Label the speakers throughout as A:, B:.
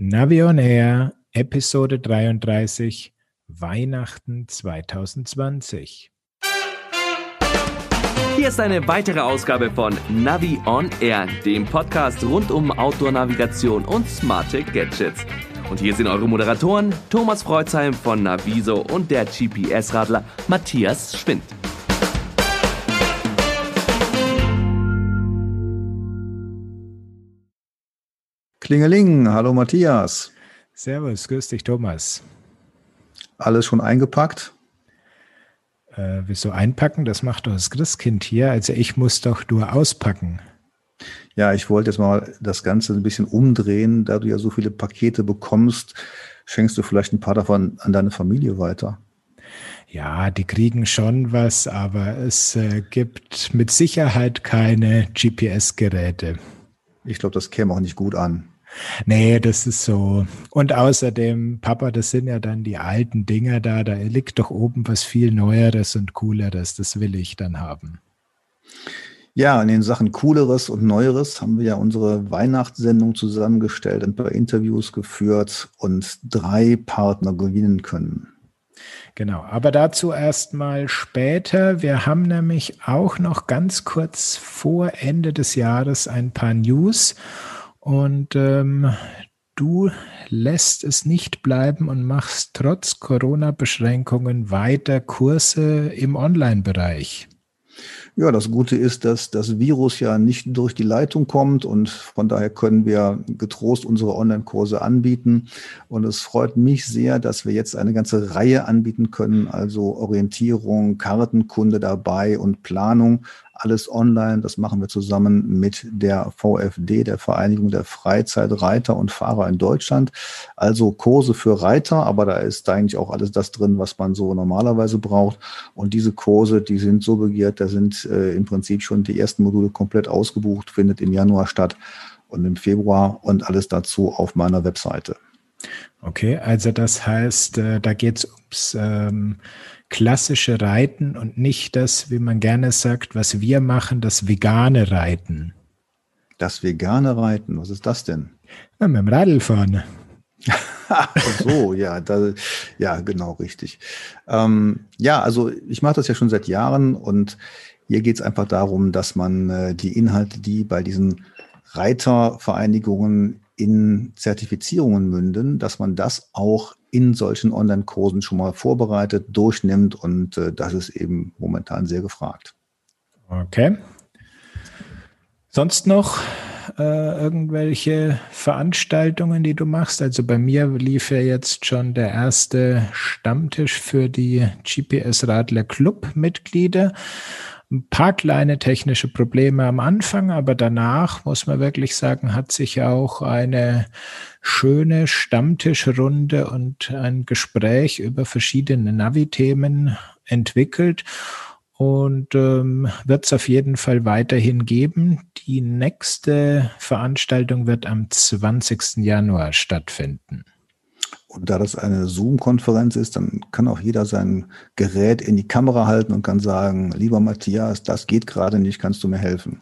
A: Navion Air, Episode 33, Weihnachten 2020.
B: Hier ist eine weitere Ausgabe von Navi on Air, dem Podcast rund um Outdoor-Navigation und smarte Gadgets. Und hier sind eure Moderatoren Thomas Freuzheim von Naviso und der GPS-Radler Matthias Schwind.
C: Klingeling, hallo Matthias.
A: Servus, grüß dich Thomas.
C: Alles schon eingepackt?
A: Äh, wieso einpacken? Das macht doch das Christkind hier. Also ich muss doch nur auspacken.
C: Ja, ich wollte jetzt mal das Ganze ein bisschen umdrehen. Da du ja so viele Pakete bekommst, schenkst du vielleicht ein paar davon an deine Familie weiter.
A: Ja, die kriegen schon was, aber es äh, gibt mit Sicherheit keine GPS-Geräte.
C: Ich glaube, das käme auch nicht gut an.
A: Nee, das ist so. Und außerdem, Papa, das sind ja dann die alten Dinger da. Da liegt doch oben was viel Neueres und Cooleres. Das will ich dann haben.
C: Ja, in den Sachen Cooleres und Neueres haben wir ja unsere Weihnachtssendung zusammengestellt, ein paar Interviews geführt und drei Partner gewinnen können.
A: Genau, aber dazu erstmal später. Wir haben nämlich auch noch ganz kurz vor Ende des Jahres ein paar News. Und ähm, du lässt es nicht bleiben und machst trotz Corona-Beschränkungen weiter Kurse im Online-Bereich.
C: Ja, das Gute ist, dass das Virus ja nicht durch die Leitung kommt und von daher können wir getrost unsere Online-Kurse anbieten. Und es freut mich sehr, dass wir jetzt eine ganze Reihe anbieten können, also Orientierung, Kartenkunde dabei und Planung alles online. Das machen wir zusammen mit der VfD, der Vereinigung der Freizeitreiter und Fahrer in Deutschland. Also Kurse für Reiter, aber da ist eigentlich auch alles das drin, was man so normalerweise braucht. Und diese Kurse, die sind so begehrt, da sind äh, im Prinzip schon die ersten Module komplett ausgebucht, findet im Januar statt und im Februar und alles dazu auf meiner Webseite.
A: Okay, also das heißt, äh, da geht es ums ähm, klassische Reiten und nicht das, wie man gerne sagt, was wir machen, das vegane Reiten.
C: Das vegane Reiten, was ist das denn?
A: Ja, mit dem Radl fahren.
C: So, ja, da, ja, genau, richtig. Ähm, ja, also ich mache das ja schon seit Jahren und hier geht es einfach darum, dass man äh, die Inhalte, die bei diesen Reitervereinigungen in Zertifizierungen münden, dass man das auch in solchen Online-Kursen schon mal vorbereitet, durchnimmt und äh, das ist eben momentan sehr gefragt.
A: Okay. Sonst noch äh, irgendwelche Veranstaltungen, die du machst? Also bei mir lief ja jetzt schon der erste Stammtisch für die GPS Radler Club Mitglieder ein paar kleine technische Probleme am Anfang, aber danach muss man wirklich sagen, hat sich auch eine schöne Stammtischrunde und ein Gespräch über verschiedene Navi-Themen entwickelt und ähm, wird es auf jeden Fall weiterhin geben. Die nächste Veranstaltung wird am 20. Januar stattfinden.
C: Da das eine Zoom-Konferenz ist, dann kann auch jeder sein Gerät in die Kamera halten und kann sagen, lieber Matthias, das geht gerade nicht, kannst du mir helfen?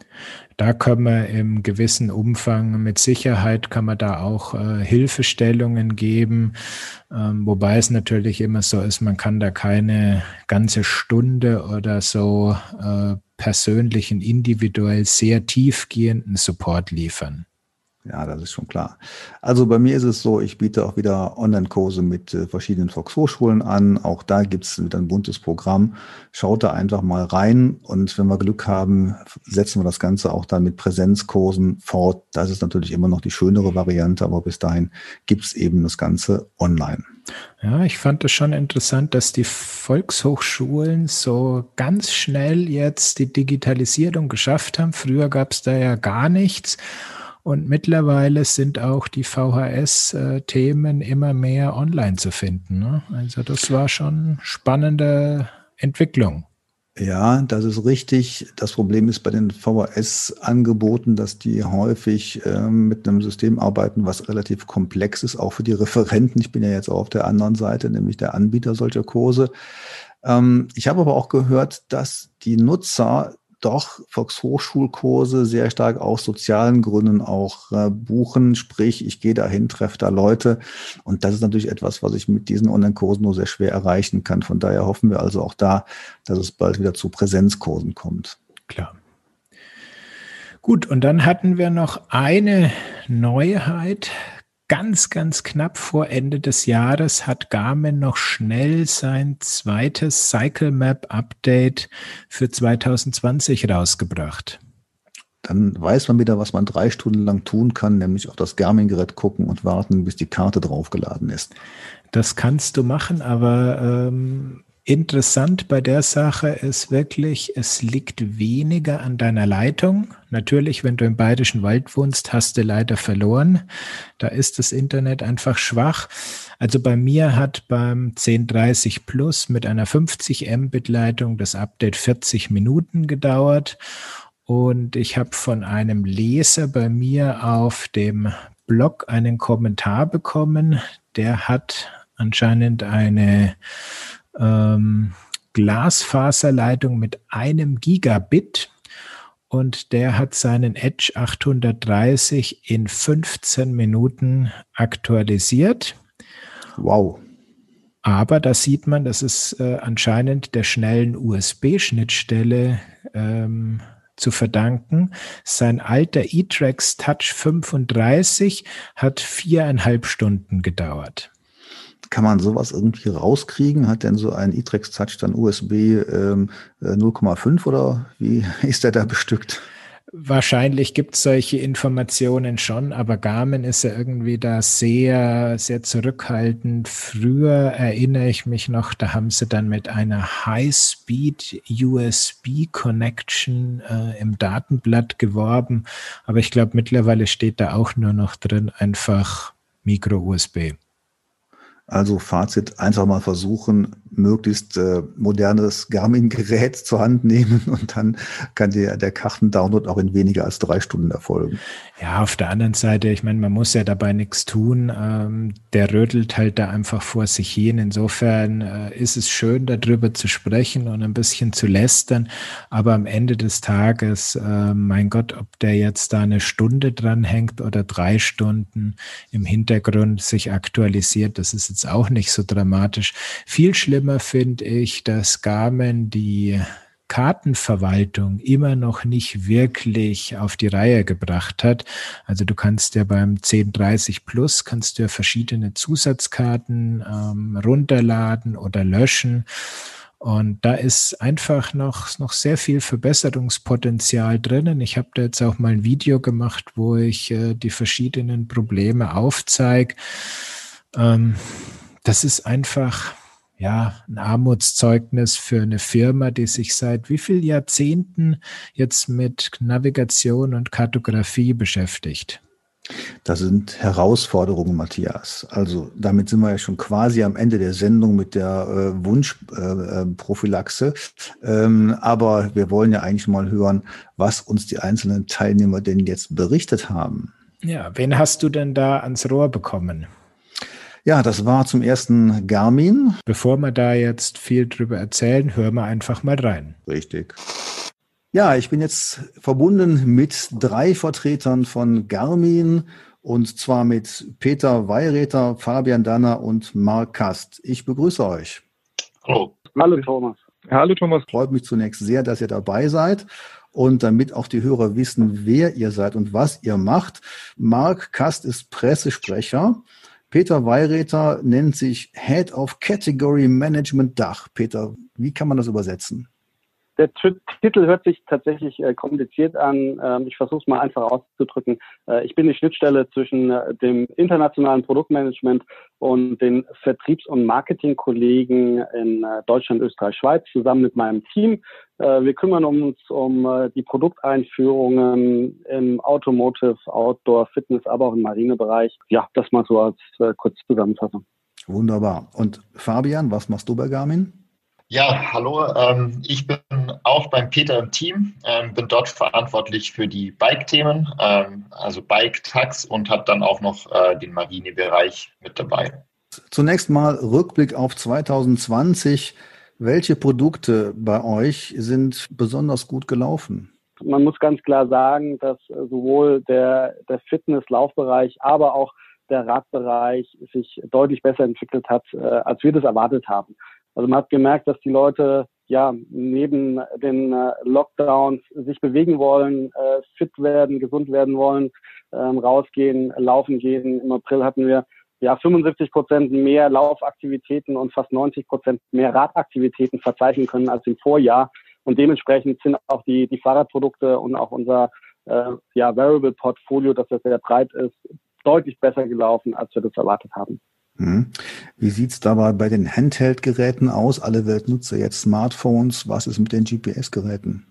A: Da können wir im gewissen Umfang, mit Sicherheit kann man da auch äh, Hilfestellungen geben, ähm, wobei es natürlich immer so ist, man kann da keine ganze Stunde oder so äh, persönlichen, individuell sehr tiefgehenden Support liefern.
C: Ja, das ist schon klar. Also bei mir ist es so, ich biete auch wieder Online-Kurse mit äh, verschiedenen Volkshochschulen an. Auch da gibt es wieder ein buntes Programm. Schaut da einfach mal rein und wenn wir Glück haben, setzen wir das Ganze auch dann mit Präsenzkursen fort. Das ist natürlich immer noch die schönere Variante, aber bis dahin gibt es eben das Ganze online.
A: Ja, ich fand es schon interessant, dass die Volkshochschulen so ganz schnell jetzt die Digitalisierung geschafft haben. Früher gab es da ja gar nichts. Und mittlerweile sind auch die VHS-Themen immer mehr online zu finden. Ne? Also das war schon spannende Entwicklung.
C: Ja, das ist richtig. Das Problem ist bei den VHS-Angeboten, dass die häufig äh, mit einem System arbeiten, was relativ komplex ist, auch für die Referenten. Ich bin ja jetzt auch auf der anderen Seite, nämlich der Anbieter solcher Kurse. Ähm, ich habe aber auch gehört, dass die Nutzer doch Volkshochschulkurse sehr stark aus sozialen Gründen auch äh, buchen. Sprich, ich gehe dahin, treffe da Leute. Und das ist natürlich etwas, was ich mit diesen Online-Kursen nur sehr schwer erreichen kann. Von daher hoffen wir also auch da, dass es bald wieder zu Präsenzkursen kommt.
A: Klar. Gut, und dann hatten wir noch eine Neuheit. Ganz, ganz knapp vor Ende des Jahres hat Garmin noch schnell sein zweites Cycle Map Update für 2020 rausgebracht.
C: Dann weiß man wieder, was man drei Stunden lang tun kann, nämlich auf das Garmin-Gerät gucken und warten, bis die Karte draufgeladen ist.
A: Das kannst du machen, aber ähm, Interessant bei der Sache ist wirklich, es liegt weniger an deiner Leitung. Natürlich, wenn du im Bayerischen Wald wohnst, hast du leider verloren. Da ist das Internet einfach schwach. Also bei mir hat beim 1030 Plus mit einer 50 Mbit Leitung das Update 40 Minuten gedauert. Und ich habe von einem Leser bei mir auf dem Blog einen Kommentar bekommen. Der hat anscheinend eine ähm, Glasfaserleitung mit einem Gigabit und der hat seinen Edge 830 in 15 Minuten aktualisiert.
C: Wow.
A: Aber da sieht man, das ist äh, anscheinend der schnellen USB-Schnittstelle ähm, zu verdanken. Sein alter E-Trax Touch 35 hat viereinhalb Stunden gedauert.
C: Kann man sowas irgendwie rauskriegen? Hat denn so ein E-Trex Touch dann USB ähm, 0,5 äh, oder wie ist der da bestückt?
A: Wahrscheinlich gibt es solche Informationen schon, aber Garmin ist ja irgendwie da sehr, sehr zurückhaltend. Früher erinnere ich mich noch, da haben sie dann mit einer High-Speed USB-Connection äh, im Datenblatt geworben, aber ich glaube mittlerweile steht da auch nur noch drin einfach Micro-USB.
C: Also Fazit, einfach mal versuchen, möglichst äh, modernes Garmin-Gerät zur Hand nehmen und dann kann der, der Kartendownload auch in weniger als drei Stunden erfolgen.
A: Ja, auf der anderen Seite, ich meine, man muss ja dabei nichts tun. Ähm, der rödelt halt da einfach vor sich hin. Insofern äh, ist es schön, darüber zu sprechen und ein bisschen zu lästern. Aber am Ende des Tages, äh, mein Gott, ob der jetzt da eine Stunde dran hängt oder drei Stunden im Hintergrund sich aktualisiert, das ist jetzt auch nicht so dramatisch. Viel schlimmer finde ich, dass Garmin die Kartenverwaltung immer noch nicht wirklich auf die Reihe gebracht hat. Also du kannst ja beim 1030 Plus kannst du ja verschiedene Zusatzkarten ähm, runterladen oder löschen. Und da ist einfach noch, noch sehr viel Verbesserungspotenzial drinnen. Ich habe da jetzt auch mal ein Video gemacht, wo ich äh, die verschiedenen Probleme aufzeige. Ähm, das ist einfach, ja, ein Armutszeugnis für eine Firma, die sich seit wie vielen Jahrzehnten jetzt mit Navigation und Kartografie beschäftigt.
C: Das sind Herausforderungen, Matthias. Also damit sind wir ja schon quasi am Ende der Sendung mit der äh, Wunschprophylaxe. Äh, ähm, aber wir wollen ja eigentlich mal hören, was uns die einzelnen Teilnehmer denn jetzt berichtet haben.
A: Ja, wen hast du denn da ans Rohr bekommen?
C: Ja, das war zum ersten Garmin.
A: Bevor wir da jetzt viel drüber erzählen, hören wir einfach mal rein.
C: Richtig. Ja, ich bin jetzt verbunden mit drei Vertretern von Garmin und zwar mit Peter Weireter, Fabian Danner und Marc Kast. Ich begrüße euch.
D: Hallo. Hallo Thomas.
C: Hallo Thomas. Freut mich zunächst sehr, dass ihr dabei seid. Und damit auch die Hörer wissen, wer ihr seid und was ihr macht. Marc Kast ist Pressesprecher Peter Weireter nennt sich Head of Category Management Dach. Peter, wie kann man das übersetzen?
D: Der Titel hört sich tatsächlich äh, kompliziert an. Ähm, ich versuche es mal einfach auszudrücken. Äh, ich bin die Schnittstelle zwischen äh, dem internationalen Produktmanagement und den Vertriebs- und Marketingkollegen in äh, Deutschland, Österreich, Schweiz zusammen mit meinem Team. Äh, wir kümmern uns um äh, die Produkteinführungen im Automotive, Outdoor, Fitness, aber auch im Marinebereich. Ja, das mal so als kurze Zusammenfassung.
C: Wunderbar. Und Fabian, was machst du bei Garmin?
E: Ja, hallo. Ähm, ich bin auch beim Peter im Team, ähm, bin dort verantwortlich für die Bike-Themen, ähm, also Bike-Tags und habe dann auch noch äh, den Marinebereich mit dabei.
C: Zunächst mal Rückblick auf 2020. Welche Produkte bei euch sind besonders gut gelaufen?
D: Man muss ganz klar sagen, dass sowohl der, der Fitness-Laufbereich, aber auch der Radbereich sich deutlich besser entwickelt hat, äh, als wir das erwartet haben. Also man hat gemerkt, dass die Leute ja neben den äh, Lockdowns sich bewegen wollen, äh, fit werden, gesund werden wollen, ähm, rausgehen, laufen gehen. Im April hatten wir ja 75 Prozent mehr Laufaktivitäten und fast 90 Prozent mehr Radaktivitäten verzeichnen können als im Vorjahr. Und dementsprechend sind auch die, die Fahrradprodukte und auch unser äh, ja, Variable-Portfolio, das sehr breit ist, deutlich besser gelaufen, als wir das erwartet haben.
C: Hm. Wie sieht's dabei bei den Handheld-Geräten aus? Alle Welt nutzt jetzt Smartphones. Was ist mit den GPS-Geräten?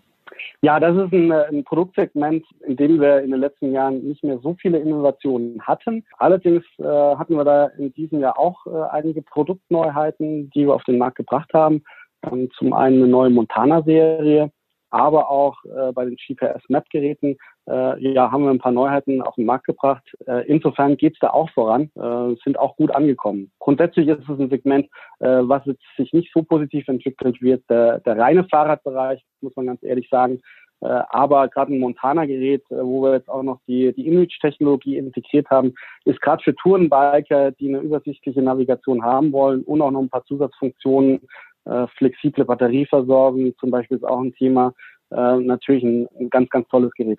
D: Ja, das ist ein, ein, Produktsegment, in dem wir in den letzten Jahren nicht mehr so viele Innovationen hatten. Allerdings äh, hatten wir da in diesem Jahr auch äh, einige Produktneuheiten, die wir auf den Markt gebracht haben. Ähm, zum einen eine neue Montana-Serie, aber auch äh, bei den GPS-Map-Geräten äh, ja, haben wir ein paar Neuheiten auf den Markt gebracht. Äh, insofern geht's da auch voran, äh, sind auch gut angekommen. Grundsätzlich ist es ein Segment, äh, was jetzt sich nicht so positiv entwickelt wird. Der, der reine Fahrradbereich, muss man ganz ehrlich sagen, äh, aber gerade ein Montana-Gerät, äh, wo wir jetzt auch noch die, die Image-Technologie integriert haben, ist gerade für Tourenbiker, die eine übersichtliche Navigation haben wollen und auch noch ein paar Zusatzfunktionen äh, flexible Batterieversorgung zum Beispiel ist auch ein Thema. Äh, natürlich ein, ein ganz, ganz tolles Gerät.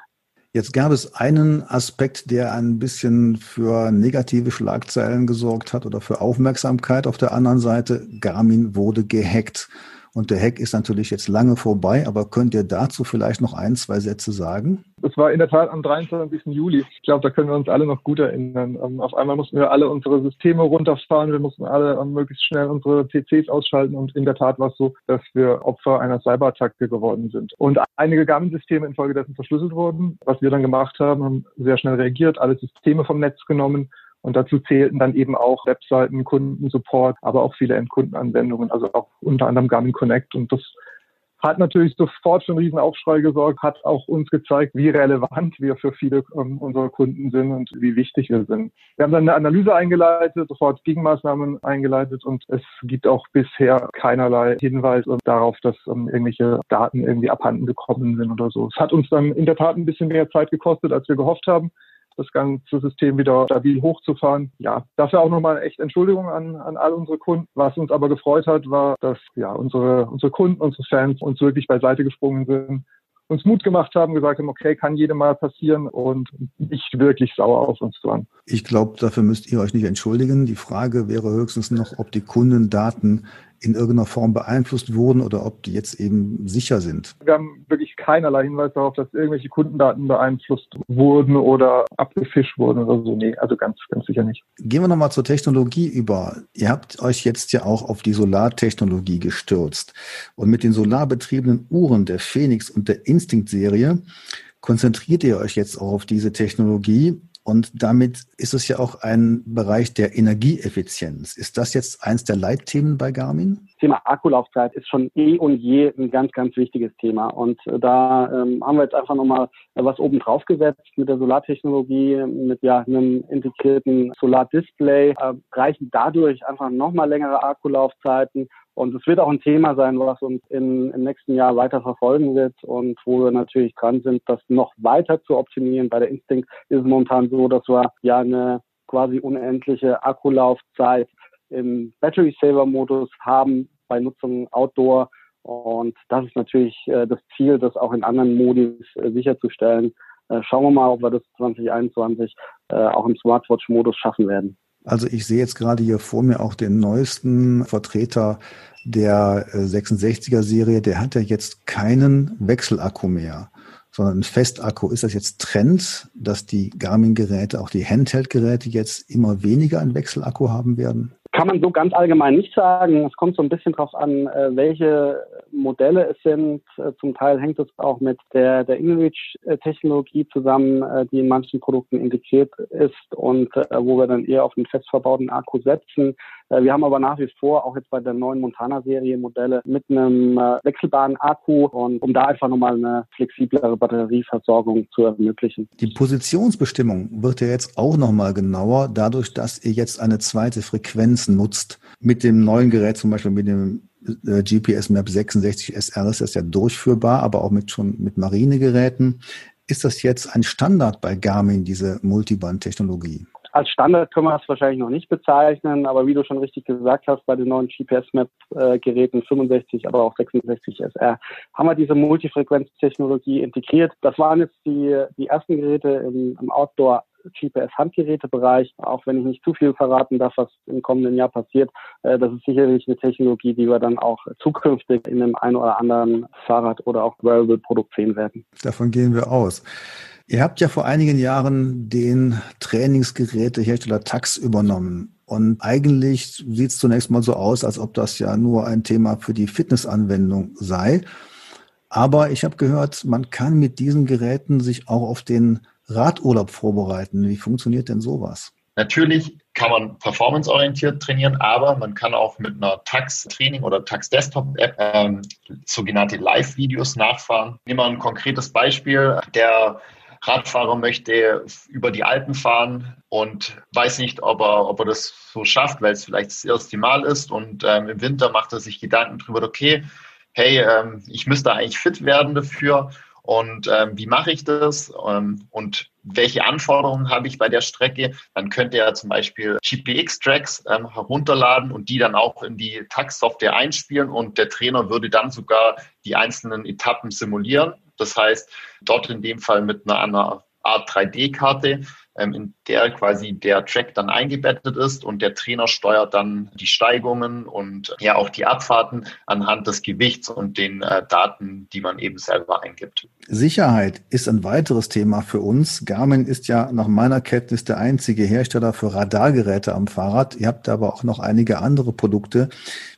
C: Jetzt gab es einen Aspekt, der ein bisschen für negative Schlagzeilen gesorgt hat oder für Aufmerksamkeit. Auf der anderen Seite, Garmin wurde gehackt. Und der Hack ist natürlich jetzt lange vorbei, aber könnt ihr dazu vielleicht noch ein, zwei Sätze sagen?
F: Das war in der Tat am 23. Juli. Ich glaube, da können wir uns alle noch gut erinnern. Ähm, auf einmal mussten wir alle unsere Systeme runterfahren. Wir mussten alle ähm, möglichst schnell unsere PCs ausschalten. Und in der Tat war es so, dass wir Opfer einer Cyberattacke geworden sind. Und einige Garmin-Systeme infolgedessen verschlüsselt wurden. Was wir dann gemacht haben, haben sehr schnell reagiert, alle Systeme vom Netz genommen und dazu zählten dann eben auch Webseiten, Kundensupport, aber auch viele Endkundenanwendungen, also auch unter anderem Garmin Connect. Und das hat natürlich sofort für einen riesen Aufschrei gesorgt, hat auch uns gezeigt, wie relevant wir für viele ähm, unserer Kunden sind und wie wichtig wir sind. Wir haben dann eine Analyse eingeleitet, sofort Gegenmaßnahmen eingeleitet und es gibt auch bisher keinerlei Hinweis darauf, dass ähm, irgendwelche Daten irgendwie abhanden gekommen sind oder so. Es hat uns dann in der Tat ein bisschen mehr Zeit gekostet, als wir gehofft haben das ganze System wieder stabil hochzufahren. Ja, dafür auch nochmal echt Entschuldigung an, an all unsere Kunden. Was uns aber gefreut hat, war, dass ja unsere, unsere Kunden, unsere Fans uns wirklich beiseite gesprungen sind uns Mut gemacht haben, gesagt haben, okay, kann jedem mal passieren und nicht wirklich sauer auf uns waren.
C: Ich glaube, dafür müsst ihr euch nicht entschuldigen. Die Frage wäre höchstens noch, ob die Kundendaten in irgendeiner Form beeinflusst wurden oder ob die jetzt eben sicher sind.
F: Wir haben wirklich keinerlei Hinweis darauf, dass irgendwelche Kundendaten beeinflusst wurden oder abgefischt wurden oder so. Nee, also ganz, ganz sicher nicht.
C: Gehen wir nochmal zur Technologie über. Ihr habt euch jetzt ja auch auf die Solartechnologie gestürzt. Und mit den solarbetriebenen Uhren der Phoenix und der Instinct-Serie konzentriert ihr euch jetzt auch auf diese Technologie und damit ist es ja auch ein Bereich der Energieeffizienz. Ist das jetzt eins der Leitthemen bei Garmin?
D: Das Thema Akkulaufzeit ist schon eh und je ein ganz, ganz wichtiges Thema. Und äh, da ähm, haben wir jetzt einfach nochmal was oben drauf gesetzt mit der Solartechnologie, mit ja einem integrierten Solardisplay, äh, reichen dadurch einfach nochmal längere Akkulaufzeiten und es wird auch ein Thema sein, was uns in, im nächsten Jahr weiter verfolgen wird und wo wir natürlich dran sind, das noch weiter zu optimieren. Bei der Instinct ist es momentan so, dass wir ja eine quasi unendliche Akkulaufzeit im Battery Saver Modus haben bei Nutzung Outdoor. Und das ist natürlich äh, das Ziel, das auch in anderen Modis äh, sicherzustellen. Äh, schauen wir mal, ob wir das 2021 äh, auch im Smartwatch-Modus schaffen werden.
C: Also ich sehe jetzt gerade hier vor mir auch den neuesten Vertreter der 66er äh, Serie. Der hat ja jetzt keinen Wechselakku mehr, sondern ein Festakku. Ist das jetzt Trend, dass die Garmin-Geräte, auch die Handheld-Geräte jetzt immer weniger einen Wechselakku haben werden?
D: Kann man so ganz allgemein nicht sagen. Es kommt so ein bisschen drauf an, äh, welche Modelle es sind. Äh, zum Teil hängt es auch mit der, der InReach-Technologie zusammen, äh, die in manchen Produkten integriert ist und wo wir dann eher auf einen fest verbauten Akku setzen. Wir haben aber nach wie vor auch jetzt bei der neuen Montana-Serie Modelle mit einem wechselbaren Akku und um da einfach nochmal eine flexiblere Batterieversorgung zu ermöglichen.
C: Die Positionsbestimmung wird ja jetzt auch nochmal genauer, dadurch, dass ihr jetzt eine zweite Frequenz nutzt. Mit dem neuen Gerät, zum Beispiel mit dem äh, GPS Map 66 SR ist das ja durchführbar, aber auch mit schon mit Marinegeräten. Ist das jetzt ein Standard bei Garmin, diese Multiband-Technologie?
D: Als Standard können wir es wahrscheinlich noch nicht bezeichnen, aber wie du schon richtig gesagt hast, bei den neuen GPS-Map-Geräten 65, aber auch 66 SR haben wir diese Multifrequenz-Technologie integriert. Das waren jetzt die, die ersten Geräte im, im Outdoor GPS-Handgerätebereich, auch wenn ich nicht zu viel verraten darf, was im kommenden Jahr passiert. Äh, das ist sicherlich eine Technologie, die wir dann auch zukünftig in einem ein oder anderen Fahrrad oder auch Wearable-Produkt sehen werden.
C: Davon gehen wir aus. Ihr habt ja vor einigen Jahren den Trainingsgerätehersteller Tax übernommen. Und eigentlich sieht es zunächst mal so aus, als ob das ja nur ein Thema für die Fitnessanwendung sei. Aber ich habe gehört, man kann mit diesen Geräten sich auch auf den Radurlaub vorbereiten. Wie funktioniert denn sowas?
E: Natürlich kann man performanceorientiert trainieren, aber man kann auch mit einer Tax-Training oder Tax-Desktop-App ähm, sogenannte Live-Videos nachfahren. Nehmen wir ein konkretes Beispiel. Der Radfahrer möchte über die Alpen fahren und weiß nicht, ob er, ob er das so schafft, weil es vielleicht das erste Mal ist. Und ähm, im Winter macht er sich Gedanken darüber, okay, hey, ähm, ich müsste eigentlich fit werden dafür und ähm, wie mache ich das? Ähm, und welche Anforderungen habe ich bei der Strecke, dann könnte er zum Beispiel GPX-Tracks ähm, herunterladen und die dann auch in die Tax-Software einspielen. Und der Trainer würde dann sogar die einzelnen Etappen simulieren. Das heißt, dort in dem Fall mit einer, einer Art 3D-Karte ähm, in der quasi der Track dann eingebettet ist und der Trainer steuert dann die Steigungen und ja auch die Abfahrten anhand des Gewichts und den äh, Daten, die man eben selber eingibt.
C: Sicherheit ist ein weiteres Thema für uns. Garmin ist ja nach meiner Kenntnis der einzige Hersteller für Radargeräte am Fahrrad. Ihr habt aber auch noch einige andere Produkte.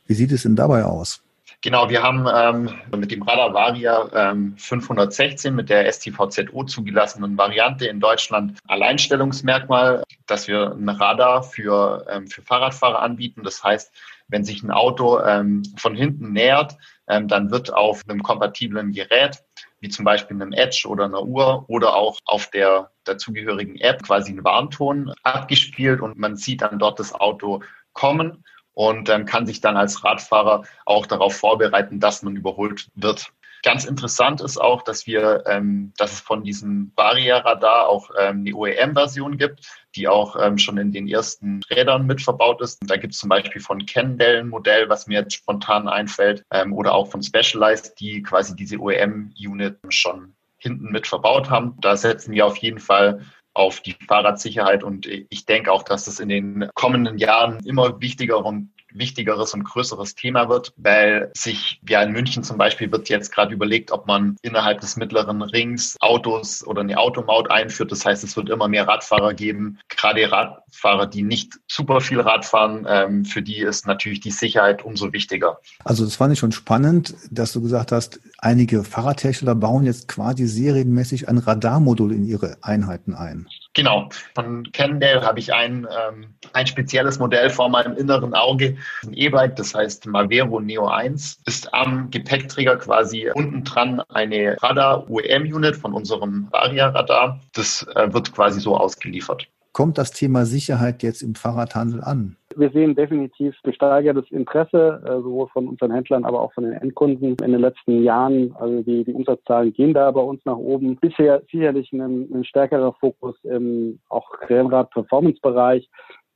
C: Wie sieht es denn dabei aus?
E: Genau, wir haben ähm, mit dem Radar Varia ähm, 516 mit der STVZO zugelassenen Variante in Deutschland Alleinstellungsmerkmal, dass wir ein Radar für, ähm, für Fahrradfahrer anbieten. Das heißt, wenn sich ein Auto ähm, von hinten nähert, ähm, dann wird auf einem kompatiblen Gerät wie zum Beispiel einem Edge oder einer Uhr oder auch auf der dazugehörigen App quasi ein Warnton abgespielt und man sieht dann dort das Auto kommen und ähm, kann sich dann als Radfahrer auch darauf vorbereiten, dass man überholt wird. Ganz interessant ist auch, dass wir, ähm, dass es von diesem Varia-Radar auch ähm, eine OEM-Version gibt, die auch ähm, schon in den ersten Rädern mit verbaut ist. Und da gibt es zum Beispiel von Cannondale ein Modell, was mir jetzt spontan einfällt, ähm, oder auch von Specialized, die quasi diese OEM-Unit schon hinten mit verbaut haben. Da setzen wir auf jeden Fall auf die Fahrradsicherheit. Und ich denke auch, dass das in den kommenden Jahren immer wichtiger und wichtigeres und größeres Thema wird, weil sich, ja in München zum Beispiel wird jetzt gerade überlegt, ob man innerhalb des mittleren Rings Autos oder eine Automaut einführt. Das heißt, es wird immer mehr Radfahrer geben, gerade Radfahrer, die nicht super viel Rad fahren, ähm, für die ist natürlich die Sicherheit umso wichtiger.
C: Also das fand ich schon spannend, dass du gesagt hast, einige Fahrradhersteller bauen jetzt quasi serienmäßig ein Radarmodul in ihre Einheiten ein.
E: Genau. Von Cannondale habe ich ein, ähm, ein spezielles Modell vor meinem inneren Auge. Ein E-Bike, das heißt Mavero Neo 1, ist am Gepäckträger quasi unten dran eine Radar-UEM-Unit von unserem Varia-Radar. Das äh, wird quasi so ausgeliefert.
C: Kommt das Thema Sicherheit jetzt im Fahrradhandel an?
D: Wir sehen definitiv gesteigertes Interesse, äh, sowohl von unseren Händlern, aber auch von den Endkunden in den letzten Jahren. Also die, die Umsatzzahlen gehen da bei uns nach oben. Bisher sicherlich ein, ein stärkerer Fokus im auch Rennrad-Performance-Bereich.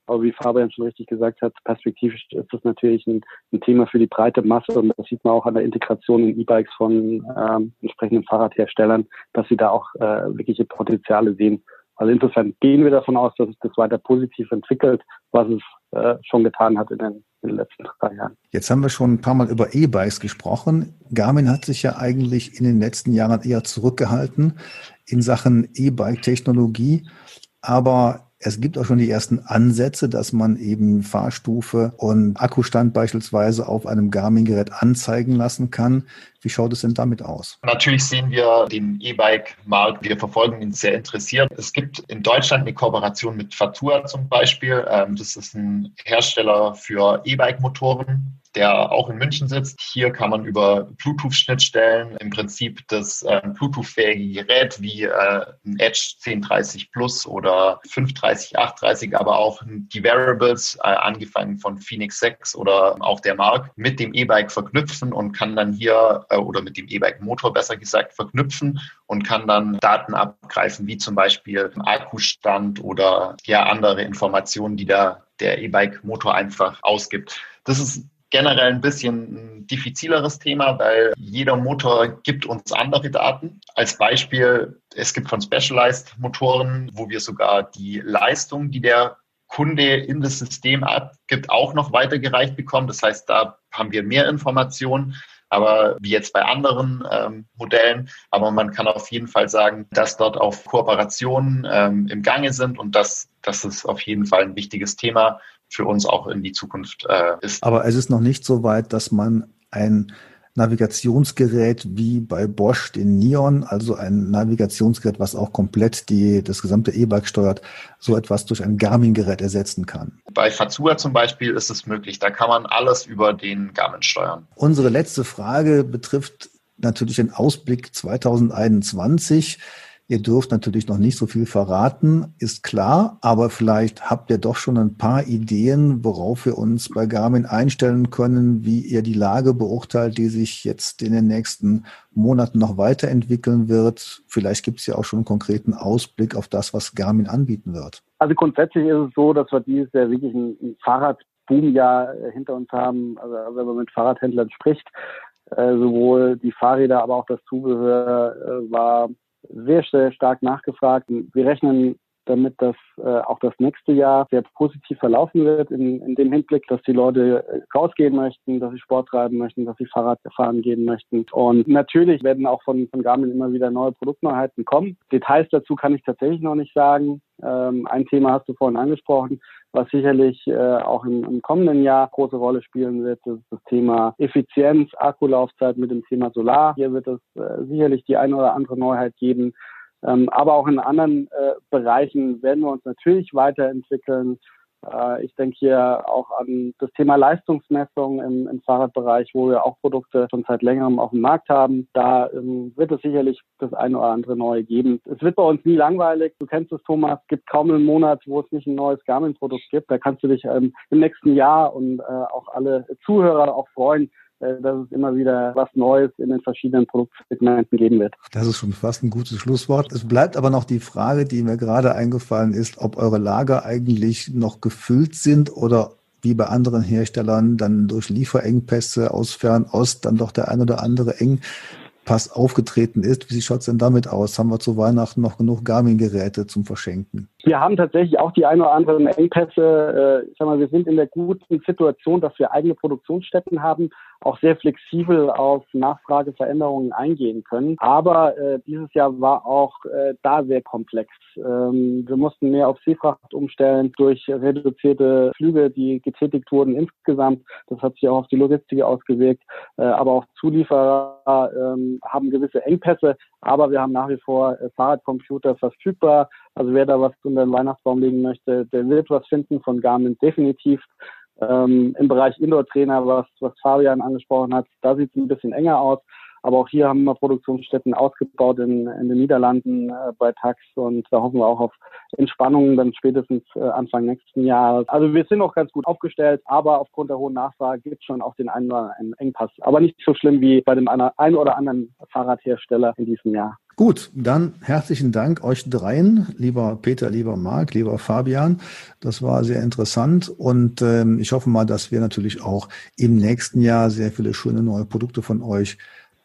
D: Aber wie Fabian schon richtig gesagt hat, perspektivisch ist das natürlich ein, ein, Thema für die breite Masse und das sieht man auch an der Integration in E-Bikes von ähm, entsprechenden Fahrradherstellern, dass sie da auch äh, wirkliche Potenziale sehen. Also insofern gehen wir davon aus, dass sich das weiter positiv entwickelt, was es äh, schon getan hat in den, in den letzten drei Jahren.
C: Jetzt haben wir schon ein paar Mal über E-Bikes gesprochen. Garmin hat sich ja eigentlich in den letzten Jahren eher zurückgehalten in Sachen E-Bike-Technologie. Aber es gibt auch schon die ersten Ansätze, dass man eben Fahrstufe und Akkustand beispielsweise auf einem Garmin-Gerät anzeigen lassen kann. Wie schaut es denn damit aus?
E: Natürlich sehen wir den E-Bike-Markt. Wir verfolgen ihn sehr interessiert. Es gibt in Deutschland eine Kooperation mit Fatua zum Beispiel. Ähm, das ist ein Hersteller für E-Bike-Motoren der auch in München sitzt. Hier kann man über Bluetooth-Schnittstellen im Prinzip das äh, Bluetooth-fähige Gerät wie äh, ein Edge 1030 Plus oder 530, 830, aber auch die Variables, äh, angefangen von Phoenix 6 oder auch der Mark, mit dem E-Bike verknüpfen und kann dann hier oder mit dem E-Bike-Motor besser gesagt verknüpfen und kann dann Daten abgreifen, wie zum Beispiel Akkustand oder ja andere Informationen, die da der E-Bike-Motor einfach ausgibt. Das ist generell ein bisschen ein diffizileres Thema, weil jeder Motor gibt uns andere Daten. Als Beispiel, es gibt von Specialized Motoren, wo wir sogar die Leistung, die der Kunde in das System abgibt, auch noch weitergereicht bekommen. Das heißt, da haben wir mehr Informationen aber wie jetzt bei anderen ähm, Modellen. Aber man kann auf jeden Fall sagen, dass dort auch Kooperationen ähm, im Gange sind und dass das ist auf jeden Fall ein wichtiges Thema für uns auch in die Zukunft äh, ist.
C: Aber es ist noch nicht so weit, dass man ein Navigationsgerät wie bei Bosch den Neon, also ein Navigationsgerät, was auch komplett die, das gesamte E-Bike steuert, so etwas durch ein Garmin-Gerät ersetzen kann.
E: Bei Fazua zum Beispiel ist es möglich. Da kann man alles über den Garmin steuern.
C: Unsere letzte Frage betrifft natürlich den Ausblick 2021. Ihr dürft natürlich noch nicht so viel verraten, ist klar, aber vielleicht habt ihr doch schon ein paar Ideen, worauf wir uns bei Garmin einstellen können, wie ihr die Lage beurteilt, die sich jetzt in den nächsten Monaten noch weiterentwickeln wird. Vielleicht gibt es ja auch schon einen konkreten Ausblick auf das, was Garmin anbieten wird.
D: Also grundsätzlich ist es so, dass wir dieses Jahr wirklich ein Fahrradboomjahr hinter uns haben. Also wenn man mit Fahrradhändlern spricht, äh, sowohl die Fahrräder, aber auch das Zubehör äh, war sehr, sehr stark nachgefragt. Wir rechnen damit dass äh, auch das nächste Jahr sehr positiv verlaufen wird, in, in dem Hinblick, dass die Leute äh, rausgehen möchten, dass sie Sport treiben möchten, dass sie Fahrrad fahren gehen möchten. Und natürlich werden auch von, von Garmin immer wieder neue Produktneuheiten kommen. Details dazu kann ich tatsächlich noch nicht sagen. Ähm, ein Thema hast du vorhin angesprochen, was sicherlich äh, auch im, im, kommenden Jahr große Rolle spielen wird, das ist das Thema Effizienz, Akkulaufzeit mit dem Thema Solar. Hier wird es äh, sicherlich die eine oder andere Neuheit geben. Ähm, aber auch in anderen äh, Bereichen werden wir uns natürlich weiterentwickeln. Äh, ich denke hier auch an das Thema Leistungsmessung im, im, Fahrradbereich, wo wir auch Produkte schon seit längerem auf dem Markt haben. Da ähm, wird es sicherlich das eine oder andere neue geben. Es wird bei uns nie langweilig. Du kennst es, Thomas. Es gibt kaum einen Monat, wo es nicht ein neues Garmin-Produkt gibt. Da kannst du dich ähm, im nächsten Jahr und äh, auch alle Zuhörer auch freuen, dass es immer wieder was Neues in den verschiedenen Produktsegmenten geben wird.
C: Das ist schon fast ein gutes Schlusswort. Es bleibt aber noch die Frage, die mir gerade eingefallen ist, ob eure Lager eigentlich noch gefüllt sind oder wie bei anderen Herstellern dann durch Lieferengpässe aus Fernost dann doch der ein oder andere eng Pass aufgetreten ist. Wie schaut es denn damit aus? Haben wir zu Weihnachten noch genug Garmin-Geräte zum Verschenken?
D: Wir haben tatsächlich auch die ein oder anderen Engpässe. Äh, ich sag mal, wir sind in der guten Situation, dass wir eigene Produktionsstätten haben, auch sehr flexibel auf Nachfrageveränderungen eingehen können. Aber äh, dieses Jahr war auch äh, da sehr komplex. Ähm, wir mussten mehr auf Seefracht umstellen durch reduzierte Flüge, die getätigt wurden insgesamt. Das hat sich auch auf die Logistik ausgewirkt. Äh, aber auch Zulieferer ähm, haben gewisse Engpässe. Aber wir haben nach wie vor äh, Fahrradcomputer verfügbar. Also wer da was unter den Weihnachtsbaum legen möchte, der wird was finden von Garmin definitiv. Ähm, Im Bereich Indoor-Trainer, was, was Fabian angesprochen hat, da sieht es ein bisschen enger aus. Aber auch hier haben wir Produktionsstätten ausgebaut in, in den Niederlanden äh, bei Tax und da hoffen wir auch auf Entspannung dann spätestens äh, Anfang nächsten Jahres. Also wir sind auch ganz gut aufgestellt, aber aufgrund der hohen Nachfrage gibt es schon auch den einen oder anderen Engpass. Aber nicht so schlimm wie bei dem einen oder anderen Fahrradhersteller in diesem Jahr.
C: Gut, dann herzlichen Dank euch dreien, lieber Peter, lieber Marc, lieber Fabian. Das war sehr interessant und ähm, ich hoffe mal, dass wir natürlich auch im nächsten Jahr sehr viele schöne neue Produkte von euch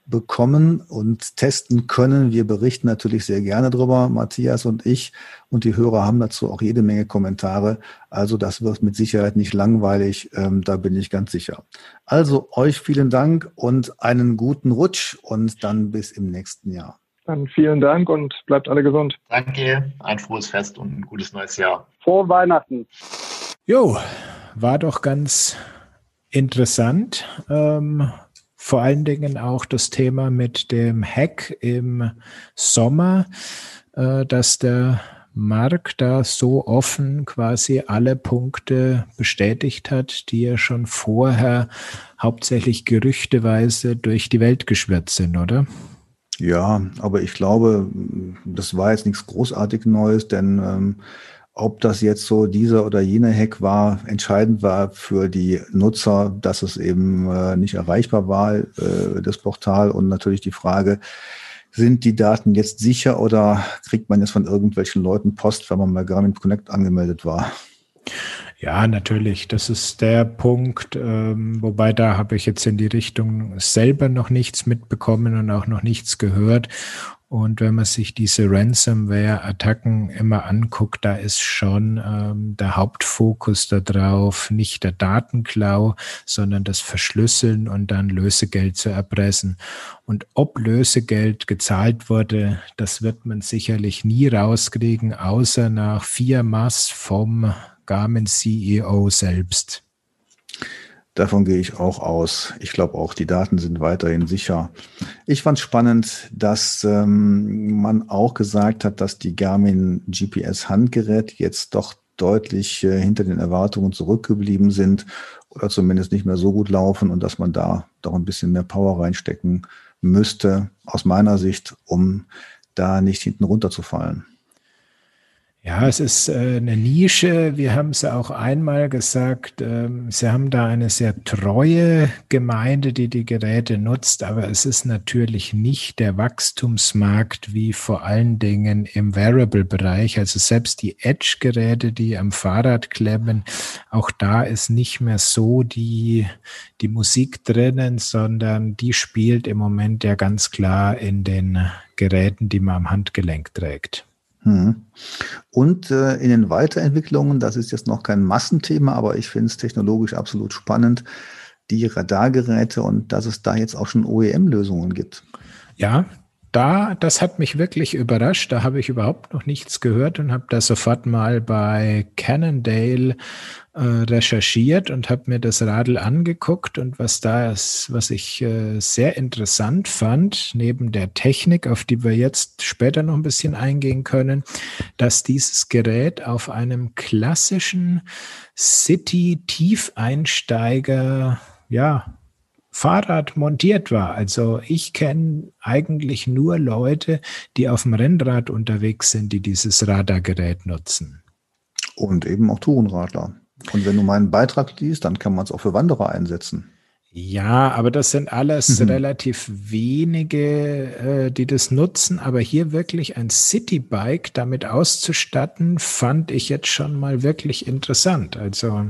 C: bekommen und testen können. Wir berichten natürlich sehr gerne drüber, Matthias und ich. Und die Hörer haben dazu auch jede Menge Kommentare. Also das wird mit Sicherheit nicht langweilig. Ähm, da bin ich ganz sicher. Also euch vielen Dank und einen guten Rutsch und dann bis im nächsten Jahr.
F: Dann vielen Dank und bleibt alle gesund.
E: Danke, ein frohes Fest und ein gutes neues Jahr.
D: Frohe Weihnachten.
A: Jo, war doch ganz interessant. Ähm, vor allen Dingen auch das Thema mit dem Hack im Sommer, äh, dass der Mark da so offen quasi alle Punkte bestätigt hat, die ja schon vorher hauptsächlich gerüchteweise durch die Welt geschwirrt sind, oder?
C: Ja, aber ich glaube, das war jetzt nichts großartig Neues, denn ähm, ob das jetzt so dieser oder jener Hack war, entscheidend war für die Nutzer, dass es eben äh, nicht erreichbar war, äh, das Portal und natürlich die Frage, sind die Daten jetzt sicher oder kriegt man jetzt von irgendwelchen Leuten Post, wenn man bei Garmin Connect angemeldet war?
A: Ja, natürlich. Das ist der Punkt, ähm, wobei da habe ich jetzt in die Richtung selber noch nichts mitbekommen und auch noch nichts gehört. Und wenn man sich diese Ransomware-Attacken immer anguckt, da ist schon ähm, der Hauptfokus darauf, nicht der Datenklau, sondern das Verschlüsseln und dann Lösegeld zu erpressen. Und ob Lösegeld gezahlt wurde, das wird man sicherlich nie rauskriegen, außer nach vier Mass vom Garmin CEO selbst.
C: Davon gehe ich auch aus. Ich glaube auch, die Daten sind weiterhin sicher. Ich fand spannend, dass ähm, man auch gesagt hat, dass die Garmin GPS Handgeräte jetzt doch deutlich äh, hinter den Erwartungen zurückgeblieben sind oder zumindest nicht mehr so gut laufen und dass man da doch ein bisschen mehr Power reinstecken müsste, aus meiner Sicht, um da nicht hinten runterzufallen.
A: Ja, es ist äh, eine Nische. Wir haben es auch einmal gesagt. Ähm, Sie haben da eine sehr treue Gemeinde, die die Geräte nutzt, aber es ist natürlich nicht der Wachstumsmarkt wie vor allen Dingen im Wearable-Bereich. Also selbst die Edge-Geräte, die am Fahrrad klemmen, auch da ist nicht mehr so die, die Musik drinnen, sondern die spielt im Moment ja ganz klar in den Geräten, die man am Handgelenk trägt.
C: Hm. Und äh, in den Weiterentwicklungen, das ist jetzt noch kein Massenthema, aber ich finde es technologisch absolut spannend, die Radargeräte und dass es da jetzt auch schon OEM-Lösungen gibt.
A: Ja, da, das hat mich wirklich überrascht. Da habe ich überhaupt noch nichts gehört und habe da sofort mal bei Cannondale äh, recherchiert und habe mir das Radl angeguckt und was da ist, was ich äh, sehr interessant fand, neben der Technik, auf die wir jetzt später noch ein bisschen eingehen können, dass dieses Gerät auf einem klassischen City-Tiefeinsteiger, ja, Fahrrad montiert war. Also ich kenne eigentlich nur Leute, die auf dem Rennrad unterwegs sind, die dieses Radargerät nutzen.
C: Und eben auch Tourenradler. Und wenn du meinen Beitrag liest, dann kann man es auch für Wanderer einsetzen.
A: Ja, aber das sind alles mhm. relativ wenige, äh, die das nutzen. Aber hier wirklich ein Citybike damit auszustatten, fand ich jetzt schon mal wirklich interessant. Also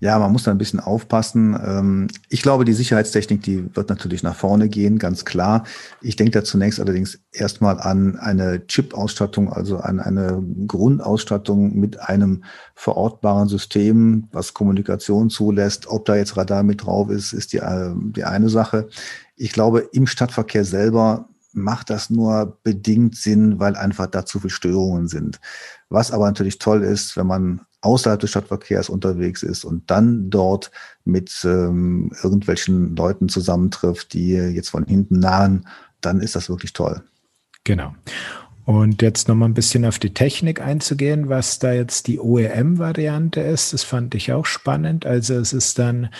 C: ja, man muss da ein bisschen aufpassen. Ähm, ich glaube, die Sicherheitstechnik, die wird natürlich nach vorne gehen, ganz klar. Ich denke da zunächst allerdings erstmal an eine Chip-Ausstattung, also an eine Grundausstattung mit einem verortbaren System, was Kommunikation zulässt. Ob da jetzt Radar mit drauf ist, ist die, äh, die eine Sache. Ich glaube, im Stadtverkehr selber macht das nur bedingt Sinn, weil einfach da zu viele Störungen sind. Was aber natürlich toll ist, wenn man außerhalb des Stadtverkehrs unterwegs ist und dann dort mit ähm, irgendwelchen Leuten zusammentrifft, die jetzt von hinten nahen, dann ist das wirklich toll.
A: Genau. Und jetzt nochmal ein bisschen auf die Technik einzugehen, was da jetzt die OEM-Variante ist, das fand ich auch spannend. Also es ist dann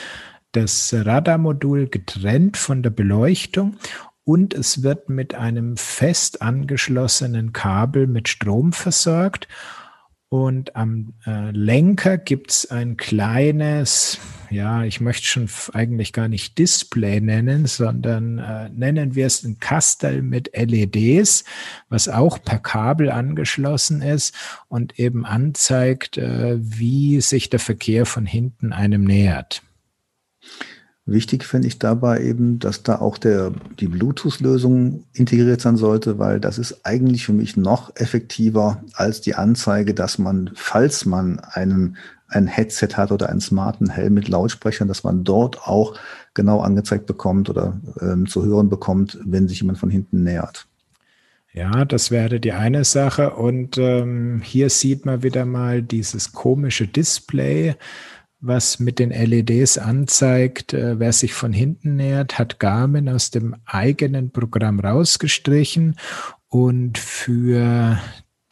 A: das Radarmodul getrennt von der Beleuchtung und es wird mit einem fest angeschlossenen Kabel mit Strom versorgt und am äh, Lenker gibt's ein kleines, ja, ich möchte schon eigentlich gar nicht Display nennen, sondern äh, nennen wir es ein Kastel mit LEDs, was auch per Kabel angeschlossen ist und eben anzeigt, äh, wie sich der Verkehr von hinten einem nähert.
C: Wichtig finde ich dabei eben, dass da auch der, die Bluetooth-Lösung integriert sein sollte, weil das ist eigentlich für mich noch effektiver als die Anzeige, dass man, falls man einen, ein Headset hat oder einen smarten Helm mit Lautsprechern, dass man dort auch genau angezeigt bekommt oder ähm, zu hören bekommt, wenn sich jemand von hinten nähert.
A: Ja, das wäre die eine Sache. Und ähm, hier sieht man wieder mal dieses komische Display was mit den LEDs anzeigt, äh, wer sich von hinten nähert, hat Garmin aus dem eigenen Programm rausgestrichen und für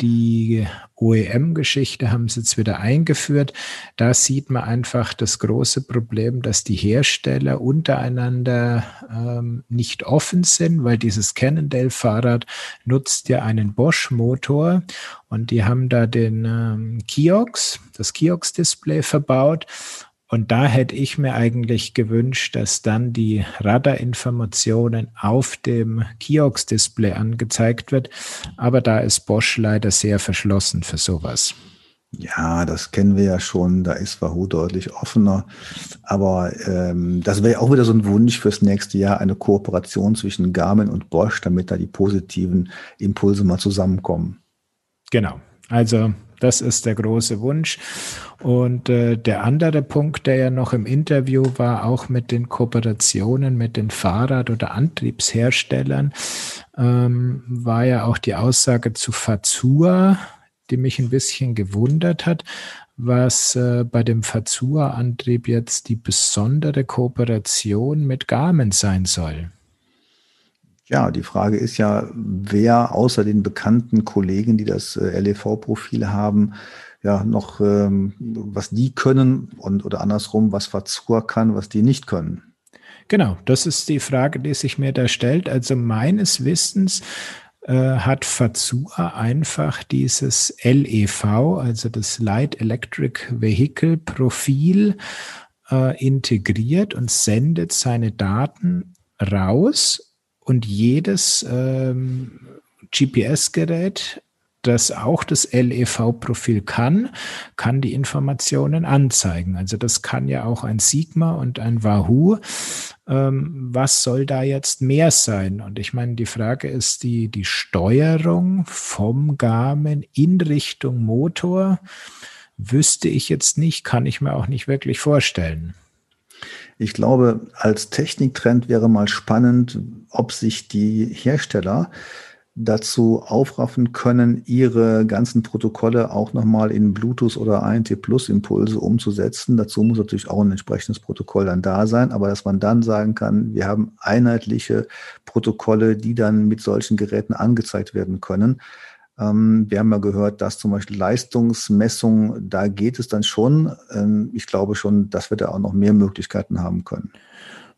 A: die OEM-Geschichte haben sie jetzt wieder eingeführt. Da sieht man einfach das große Problem, dass die Hersteller untereinander ähm, nicht offen sind, weil dieses Cannondale-Fahrrad nutzt ja einen Bosch-Motor und die haben da den ähm, Kiox, das Kiox-Display verbaut und da hätte ich mir eigentlich gewünscht, dass dann die Radarinformationen auf dem Kiox-Display angezeigt wird. Aber da ist Bosch leider sehr verschlossen für sowas.
C: Ja, das kennen wir ja schon. Da ist Wahoo deutlich offener. Aber ähm, das wäre auch wieder so ein Wunsch fürs nächste Jahr, eine Kooperation zwischen Garmin und Bosch, damit da die positiven Impulse mal zusammenkommen.
A: Genau. Also das ist der große Wunsch. Und äh, der andere Punkt, der ja noch im Interview war, auch mit den Kooperationen mit den Fahrrad- oder Antriebsherstellern, ähm, war ja auch die Aussage zu Fazua, die mich ein bisschen gewundert hat, was äh, bei dem Fazua-Antrieb jetzt die besondere Kooperation mit Garmin sein soll.
C: Ja, die Frage ist ja, wer außer den bekannten Kollegen, die das äh, LEV-Profil haben, ja noch, ähm, was die können und oder andersrum, was Fazur kann, was die nicht können.
A: Genau, das ist die Frage, die sich mir da stellt. Also meines Wissens äh, hat Fazua einfach dieses LEV, also das Light Electric Vehicle Profil äh, integriert und sendet seine Daten raus und jedes ähm, GPS-Gerät, das auch das LEV-Profil kann, kann die Informationen anzeigen. Also das kann ja auch ein Sigma und ein Wahoo. Ähm, was soll da jetzt mehr sein? Und ich meine, die Frage ist die, die Steuerung vom Garmin in Richtung Motor. Wüsste ich jetzt nicht, kann ich mir auch nicht wirklich vorstellen.
C: Ich glaube, als Techniktrend wäre mal spannend, ob sich die Hersteller dazu aufraffen können, ihre ganzen Protokolle auch nochmal in Bluetooth oder ANT Plus Impulse umzusetzen. Dazu muss natürlich auch ein entsprechendes Protokoll dann da sein, aber dass man dann sagen kann, wir haben einheitliche Protokolle, die dann mit solchen Geräten angezeigt werden können. Ähm, wir haben ja gehört, dass zum Beispiel Leistungsmessung, da geht es dann schon. Ähm, ich glaube schon, dass wir da auch noch mehr Möglichkeiten haben können.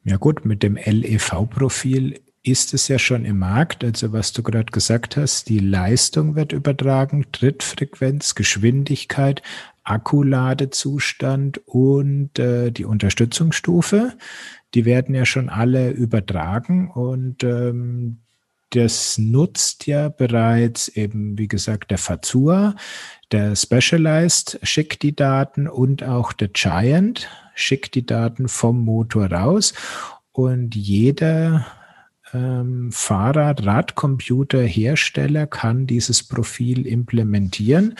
A: Ja gut, mit dem LEV-Profil ist es ja schon im Markt. Also was du gerade gesagt hast, die Leistung wird übertragen, Trittfrequenz, Geschwindigkeit, Akkuladezustand und äh, die Unterstützungsstufe. Die werden ja schon alle übertragen und ähm, das nutzt ja bereits eben, wie gesagt, der Fazua, der Specialized schickt die Daten und auch der Giant schickt die Daten vom Motor raus. Und jeder ähm, Fahrrad, Radcomputer-Hersteller kann dieses Profil implementieren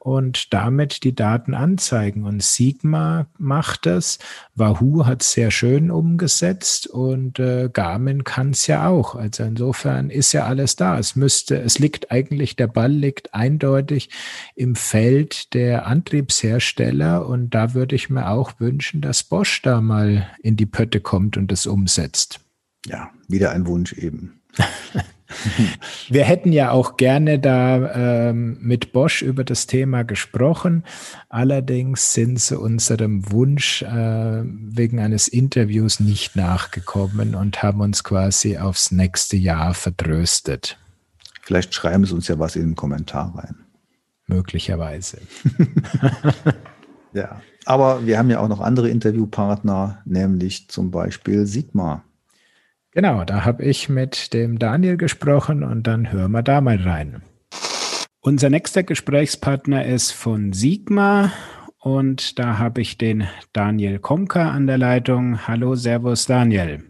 A: und damit die Daten anzeigen. Und Sigma macht das. Wahoo hat es sehr schön umgesetzt und äh, Garmin kann es ja auch. Also insofern ist ja alles da. Es müsste, es liegt eigentlich, der Ball liegt eindeutig im Feld der Antriebshersteller und da würde ich mir auch wünschen, dass Bosch da mal in die Pötte kommt und das umsetzt.
C: Ja, wieder ein Wunsch eben.
A: Wir hätten ja auch gerne da ähm, mit Bosch über das Thema gesprochen. Allerdings sind sie unserem Wunsch äh, wegen eines Interviews nicht nachgekommen und haben uns quasi aufs nächste Jahr vertröstet.
C: Vielleicht schreiben sie uns ja was in den Kommentar rein.
A: Möglicherweise.
C: ja, aber wir haben ja auch noch andere Interviewpartner, nämlich zum Beispiel Sigma.
A: Genau, da habe ich mit dem Daniel gesprochen und dann hören wir da mal rein. Unser nächster Gesprächspartner ist von Sigma und da habe ich den Daniel Komka an der Leitung. Hallo, Servus Daniel.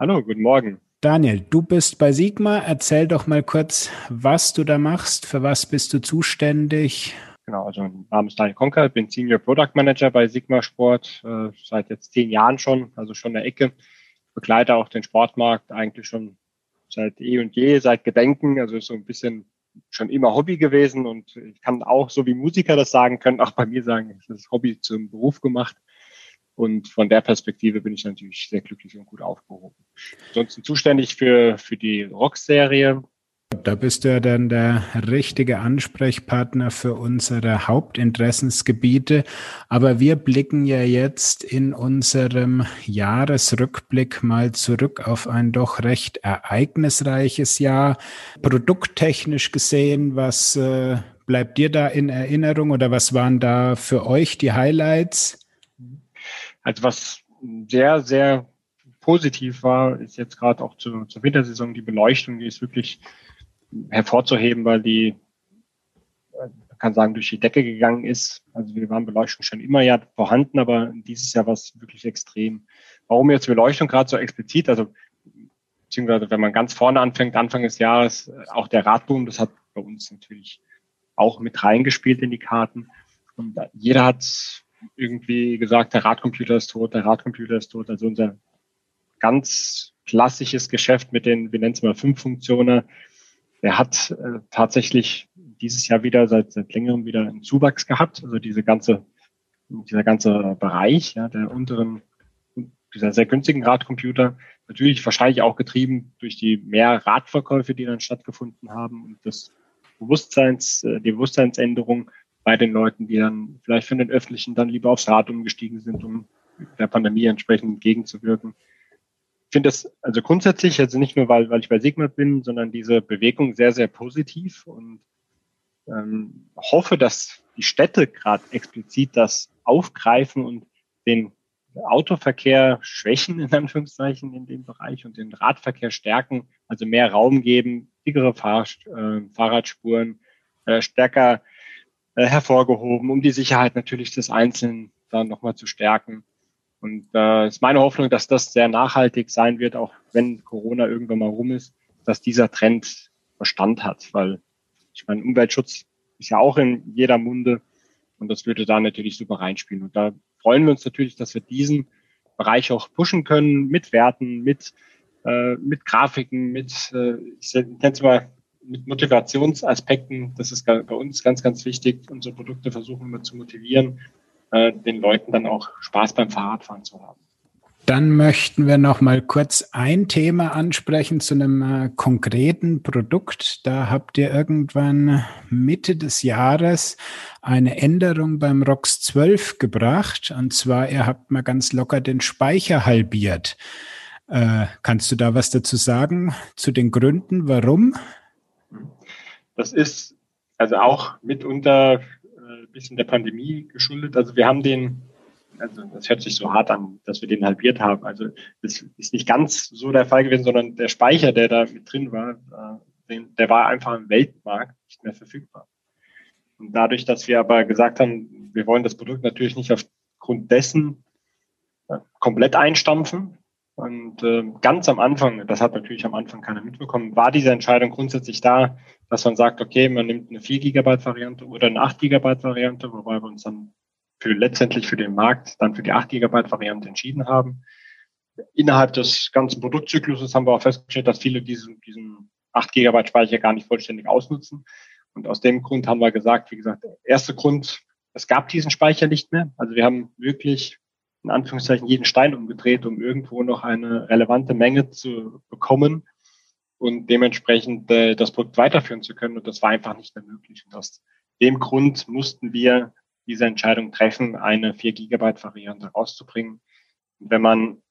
G: Hallo, guten Morgen.
A: Daniel, du bist bei Sigma. Erzähl doch mal kurz, was du da machst, für was bist du zuständig?
G: Genau, also mein Name ist Daniel Konker, bin Senior Product Manager bei Sigma Sport, äh, seit jetzt zehn Jahren schon, also schon eine Ecke begleite auch den Sportmarkt eigentlich schon seit eh und je, seit Gedenken. Also so ein bisschen schon immer Hobby gewesen und ich kann auch, so wie Musiker das sagen können, auch bei mir sagen, habe das Hobby zum Beruf gemacht. Und von der Perspektive bin ich natürlich sehr glücklich und gut aufgehoben. Ansonsten zuständig für, für die Rock-Serie.
A: Da bist du ja dann der richtige Ansprechpartner für unsere Hauptinteressensgebiete. Aber wir blicken ja jetzt in unserem Jahresrückblick mal zurück auf ein doch recht ereignisreiches Jahr. Produkttechnisch gesehen, was äh, bleibt dir da in Erinnerung oder was waren da für euch die Highlights?
G: Also was sehr, sehr positiv war, ist jetzt gerade auch zur, zur Wintersaison die Beleuchtung, die ist wirklich hervorzuheben, weil die, man kann sagen, durch die Decke gegangen ist. Also wir waren Beleuchtung schon immer ja vorhanden, aber dieses Jahr war es wirklich extrem. Warum jetzt Beleuchtung gerade so explizit? Also beziehungsweise wenn man ganz vorne anfängt, Anfang des Jahres, auch der Radboom, das hat bei uns natürlich auch mit reingespielt in die Karten. Und jeder hat irgendwie gesagt, der Radcomputer ist tot, der Radcomputer ist tot. Also unser ganz klassisches Geschäft mit den, wir nennen es mal fünf Funktionen, der hat äh, tatsächlich dieses Jahr wieder seit, seit längerem wieder einen Zuwachs gehabt. Also diese ganze, dieser ganze Bereich ja, der unteren, dieser sehr günstigen Radcomputer, natürlich wahrscheinlich auch getrieben durch die mehr Radverkäufe, die dann stattgefunden haben und das Bewusstseins, äh, die Bewusstseinsänderung bei den Leuten, die dann vielleicht für den Öffentlichen dann lieber aufs Rad umgestiegen sind, um der Pandemie entsprechend entgegenzuwirken finde das also grundsätzlich, also nicht nur, weil, weil ich bei Sigma bin, sondern diese Bewegung sehr, sehr positiv und ähm, hoffe, dass die Städte gerade explizit das aufgreifen und den Autoverkehr schwächen, in Anführungszeichen, in dem Bereich und den Radverkehr stärken, also mehr Raum geben, dickere Fahr äh, Fahrradspuren, äh, stärker äh, hervorgehoben, um die Sicherheit natürlich des Einzelnen dann nochmal zu stärken. Und äh, ist meine Hoffnung, dass das sehr nachhaltig sein wird, auch wenn Corona irgendwann mal rum ist, dass dieser Trend Bestand hat, weil ich meine, Umweltschutz ist ja auch in jeder Munde und das würde da natürlich super reinspielen. Und da freuen wir uns natürlich, dass wir diesen Bereich auch pushen können mit Werten, mit, äh, mit Grafiken, mit, äh, ich nenne es mal, mit Motivationsaspekten. Das ist bei uns ganz, ganz wichtig. Unsere Produkte versuchen immer zu motivieren, äh, den Leuten dann auch Spaß beim Fahrradfahren zu haben.
A: Dann möchten wir noch mal kurz ein Thema ansprechen zu einem äh, konkreten Produkt. Da habt ihr irgendwann Mitte des Jahres eine Änderung beim ROX 12 gebracht. Und zwar, ihr habt mal ganz locker den Speicher halbiert. Äh, kannst du da was dazu sagen zu den Gründen, warum?
G: Das ist also auch mitunter bisschen der Pandemie geschuldet. Also wir haben den, also das hört sich so hart an, dass wir den halbiert haben. Also das ist nicht ganz so der Fall gewesen, sondern der Speicher, der da mit drin war, äh, der war einfach im Weltmarkt nicht mehr verfügbar. Und dadurch, dass wir aber gesagt haben, wir wollen das Produkt natürlich nicht aufgrund dessen äh, komplett einstampfen, und äh, ganz am Anfang, das hat natürlich am Anfang keiner mitbekommen, war diese Entscheidung grundsätzlich da, dass man sagt, okay, man nimmt eine 4 Gigabyte Variante oder eine 8 Gigabyte Variante, wobei wir uns dann für letztendlich für den Markt dann für die 8 Gigabyte Variante entschieden haben. Innerhalb des ganzen Produktzykluses haben wir auch festgestellt, dass viele diesen, diesen 8 Gigabyte Speicher gar nicht vollständig ausnutzen. Und aus dem Grund haben wir gesagt, wie gesagt, erster Grund, es gab diesen Speicher nicht mehr. Also wir haben wirklich in Anführungszeichen jeden Stein umgedreht, um irgendwo noch eine relevante Menge zu bekommen und dementsprechend äh, das Produkt weiterführen zu können. Und das war einfach nicht mehr möglich. Und aus dem Grund mussten wir diese Entscheidung treffen, eine 4 Gigabyte Variante rauszubringen. Und wenn man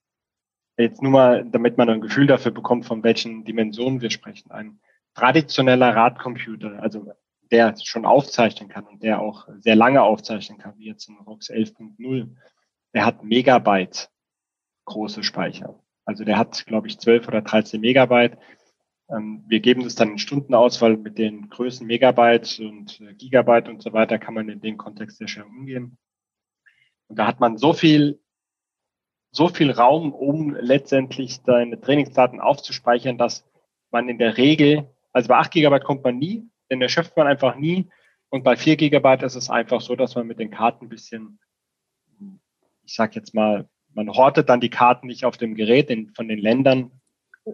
G: jetzt nur mal, damit man ein Gefühl dafür bekommt, von welchen Dimensionen wir sprechen, ein traditioneller Radcomputer, also der schon aufzeichnen kann und der auch sehr lange aufzeichnen kann, wie jetzt ein ROX 11.0, der hat Megabyte große Speicher. Also der hat, glaube ich, 12 oder 13 Megabyte. Ähm, wir geben das dann in Stunden aus, weil mit den Größen Megabyte und äh, Gigabyte und so weiter kann man in dem Kontext sehr schön umgehen. Und da hat man so viel, so viel Raum, um letztendlich seine Trainingsdaten aufzuspeichern, dass man in der Regel, also bei 8 Gigabyte kommt man nie, denn erschöpft man einfach nie. Und bei 4 Gigabyte ist es einfach so, dass man mit den Karten ein bisschen ich sage jetzt mal, man hortet dann die Karten nicht auf dem Gerät in, von den Ländern,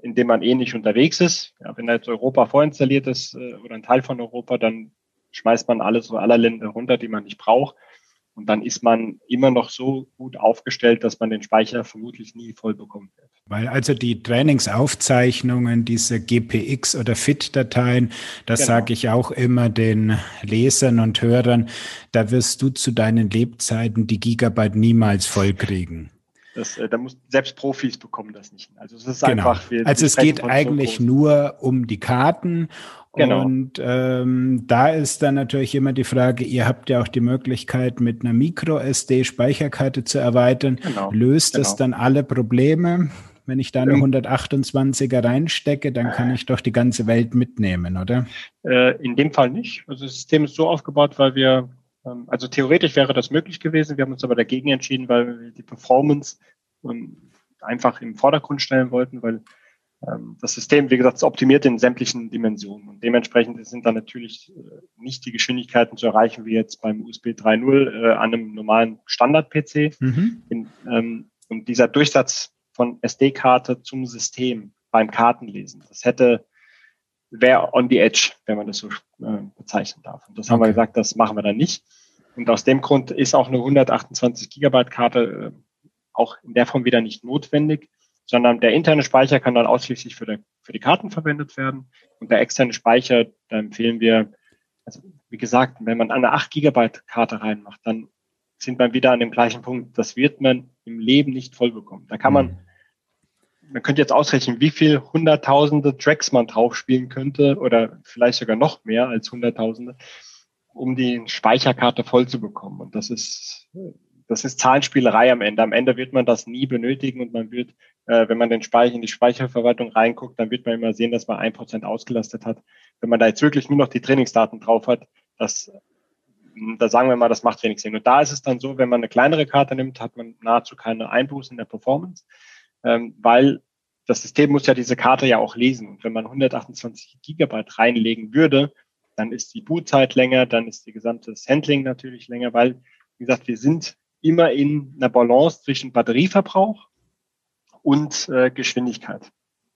G: in dem man eh nicht unterwegs ist. Ja, wenn jetzt Europa vorinstalliert ist äh, oder ein Teil von Europa, dann schmeißt man alles oder aller Länder runter, die man nicht braucht. Und dann ist man immer noch so gut aufgestellt, dass man den Speicher vermutlich nie voll bekommen wird.
A: Weil also die Trainingsaufzeichnungen, diese GPX oder FIT-Dateien, das genau. sage ich auch immer den Lesern und Hörern, da wirst du zu deinen Lebzeiten die Gigabyte niemals vollkriegen.
G: Das, äh, da muss, selbst Profis bekommen das nicht.
A: Also es ist genau. einfach. Wir, also es geht eigentlich so nur um die Karten. Genau. Und ähm, da ist dann natürlich immer die Frage, ihr habt ja auch die Möglichkeit, mit einer Micro-SD-Speicherkarte zu erweitern. Genau. Löst genau. es dann alle Probleme? Wenn ich da eine 128er reinstecke, dann kann ich doch die ganze Welt mitnehmen, oder?
G: Äh, in dem Fall nicht. Also das System ist so aufgebaut, weil wir ähm, also theoretisch wäre das möglich gewesen. Wir haben uns aber dagegen entschieden, weil wir die Performance ähm, einfach im Vordergrund stellen wollten, weil ähm, das System, wie gesagt, ist optimiert in sämtlichen Dimensionen. Und dementsprechend sind dann natürlich äh, nicht die Geschwindigkeiten zu erreichen, wie jetzt beim USB 3.0 äh, an einem normalen Standard-PC. Mhm. und dieser Durchsatz von SD-Karte zum System beim Kartenlesen, das hätte wäre on the edge, wenn man das so äh, bezeichnen darf. Und das okay. haben wir gesagt, das machen wir dann nicht. Und aus dem Grund ist auch eine 128 Gigabyte Karte äh, auch in der Form wieder nicht notwendig, sondern der interne Speicher kann dann ausschließlich für, die, für die Karten verwendet werden. Und der externe Speicher, da empfehlen wir, also wie gesagt, wenn man eine 8 Gigabyte Karte reinmacht, dann sind wir wieder an dem gleichen Punkt. Das wird man im Leben nicht voll bekommen. Da kann man mhm man könnte jetzt ausrechnen, wie viel hunderttausende Tracks man drauf spielen könnte oder vielleicht sogar noch mehr als hunderttausende, um die Speicherkarte voll zu bekommen. Und das ist, das ist Zahlenspielerei am Ende. Am Ende wird man das nie benötigen und man wird, äh, wenn man den Speicher in die Speicherverwaltung reinguckt, dann wird man immer sehen, dass man ein Prozent ausgelastet hat. Wenn man da jetzt wirklich nur noch die Trainingsdaten drauf hat, das da sagen wir mal, das macht wenig Sinn. Und da ist es dann so, wenn man eine kleinere Karte nimmt, hat man nahezu keine Einbußen in der Performance ähm, weil das System muss ja diese Karte ja auch lesen. Und wenn man 128 Gigabyte reinlegen würde, dann ist die Bootzeit länger, dann ist die gesamte Handling natürlich länger, weil, wie gesagt, wir sind immer in einer Balance zwischen Batterieverbrauch und äh, Geschwindigkeit.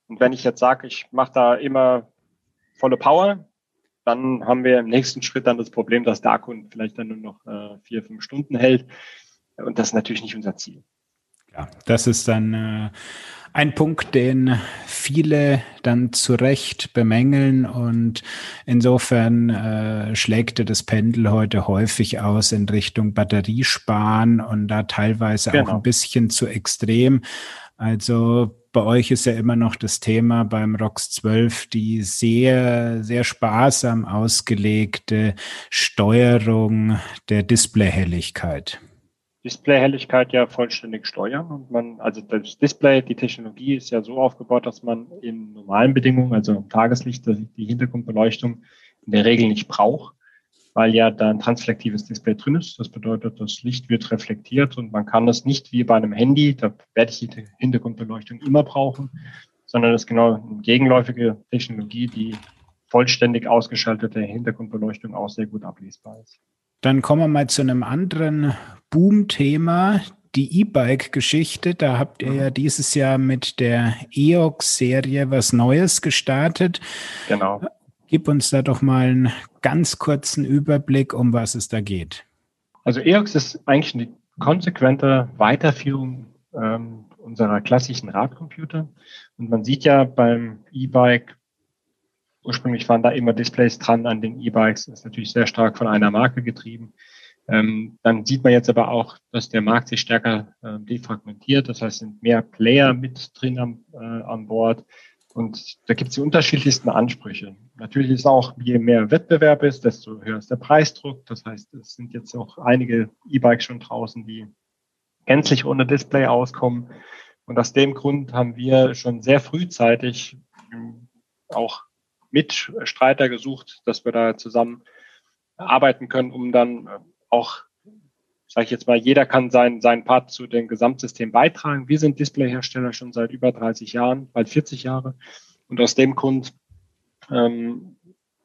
G: Und wenn ich jetzt sage, ich mache da immer volle Power, dann haben wir im nächsten Schritt dann das Problem, dass der Akku vielleicht dann nur noch äh, vier, fünf Stunden hält. Und das ist natürlich nicht unser Ziel.
A: Ja, das ist dann äh, ein Punkt, den viele dann zu Recht bemängeln und insofern äh, schlägt das Pendel heute häufig aus in Richtung Batteriesparen und da teilweise genau. auch ein bisschen zu extrem. Also bei euch ist ja immer noch das Thema beim ROX 12 die sehr, sehr sparsam ausgelegte Steuerung der Displayhelligkeit.
G: Displayhelligkeit ja vollständig steuern und man, also das Display, die Technologie ist ja so aufgebaut, dass man in normalen Bedingungen, also im Tageslicht, die Hintergrundbeleuchtung in der Regel nicht braucht, weil ja da ein transflektives Display drin ist. Das bedeutet, das Licht wird reflektiert und man kann das nicht wie bei einem Handy, da werde ich die Hintergrundbeleuchtung immer brauchen, sondern das ist genau eine gegenläufige Technologie, die vollständig ausgeschaltete Hintergrundbeleuchtung auch sehr gut ablesbar ist.
A: Dann kommen wir mal zu einem anderen Boom-Thema, die E-Bike-Geschichte. Da habt ihr ja dieses Jahr mit der EOX-Serie was Neues gestartet.
G: Genau.
A: Gib uns da doch mal einen ganz kurzen Überblick, um was es da geht.
G: Also EOX ist eigentlich eine konsequente Weiterführung ähm, unserer klassischen Radcomputer. Und man sieht ja beim E-Bike Ursprünglich waren da immer Displays dran an den E-Bikes. Das ist natürlich sehr stark von einer Marke getrieben. Ähm, dann sieht man jetzt aber auch, dass der Markt sich stärker äh, defragmentiert. Das heißt, sind mehr Player mit drin am, äh, an Bord. Und da gibt es die unterschiedlichsten Ansprüche. Natürlich ist auch, je mehr Wettbewerb ist, desto höher ist der Preisdruck. Das heißt, es sind jetzt auch einige E-Bikes schon draußen, die gänzlich ohne Display auskommen. Und aus dem Grund haben wir schon sehr frühzeitig ähm, auch Mitstreiter gesucht, dass wir da zusammen arbeiten können, um dann äh, auch, sage ich jetzt mal, jeder kann seinen, seinen Part zu dem Gesamtsystem beitragen. Wir sind Displayhersteller schon seit über 30 Jahren, bald 40 Jahre. Und aus dem Grund ähm,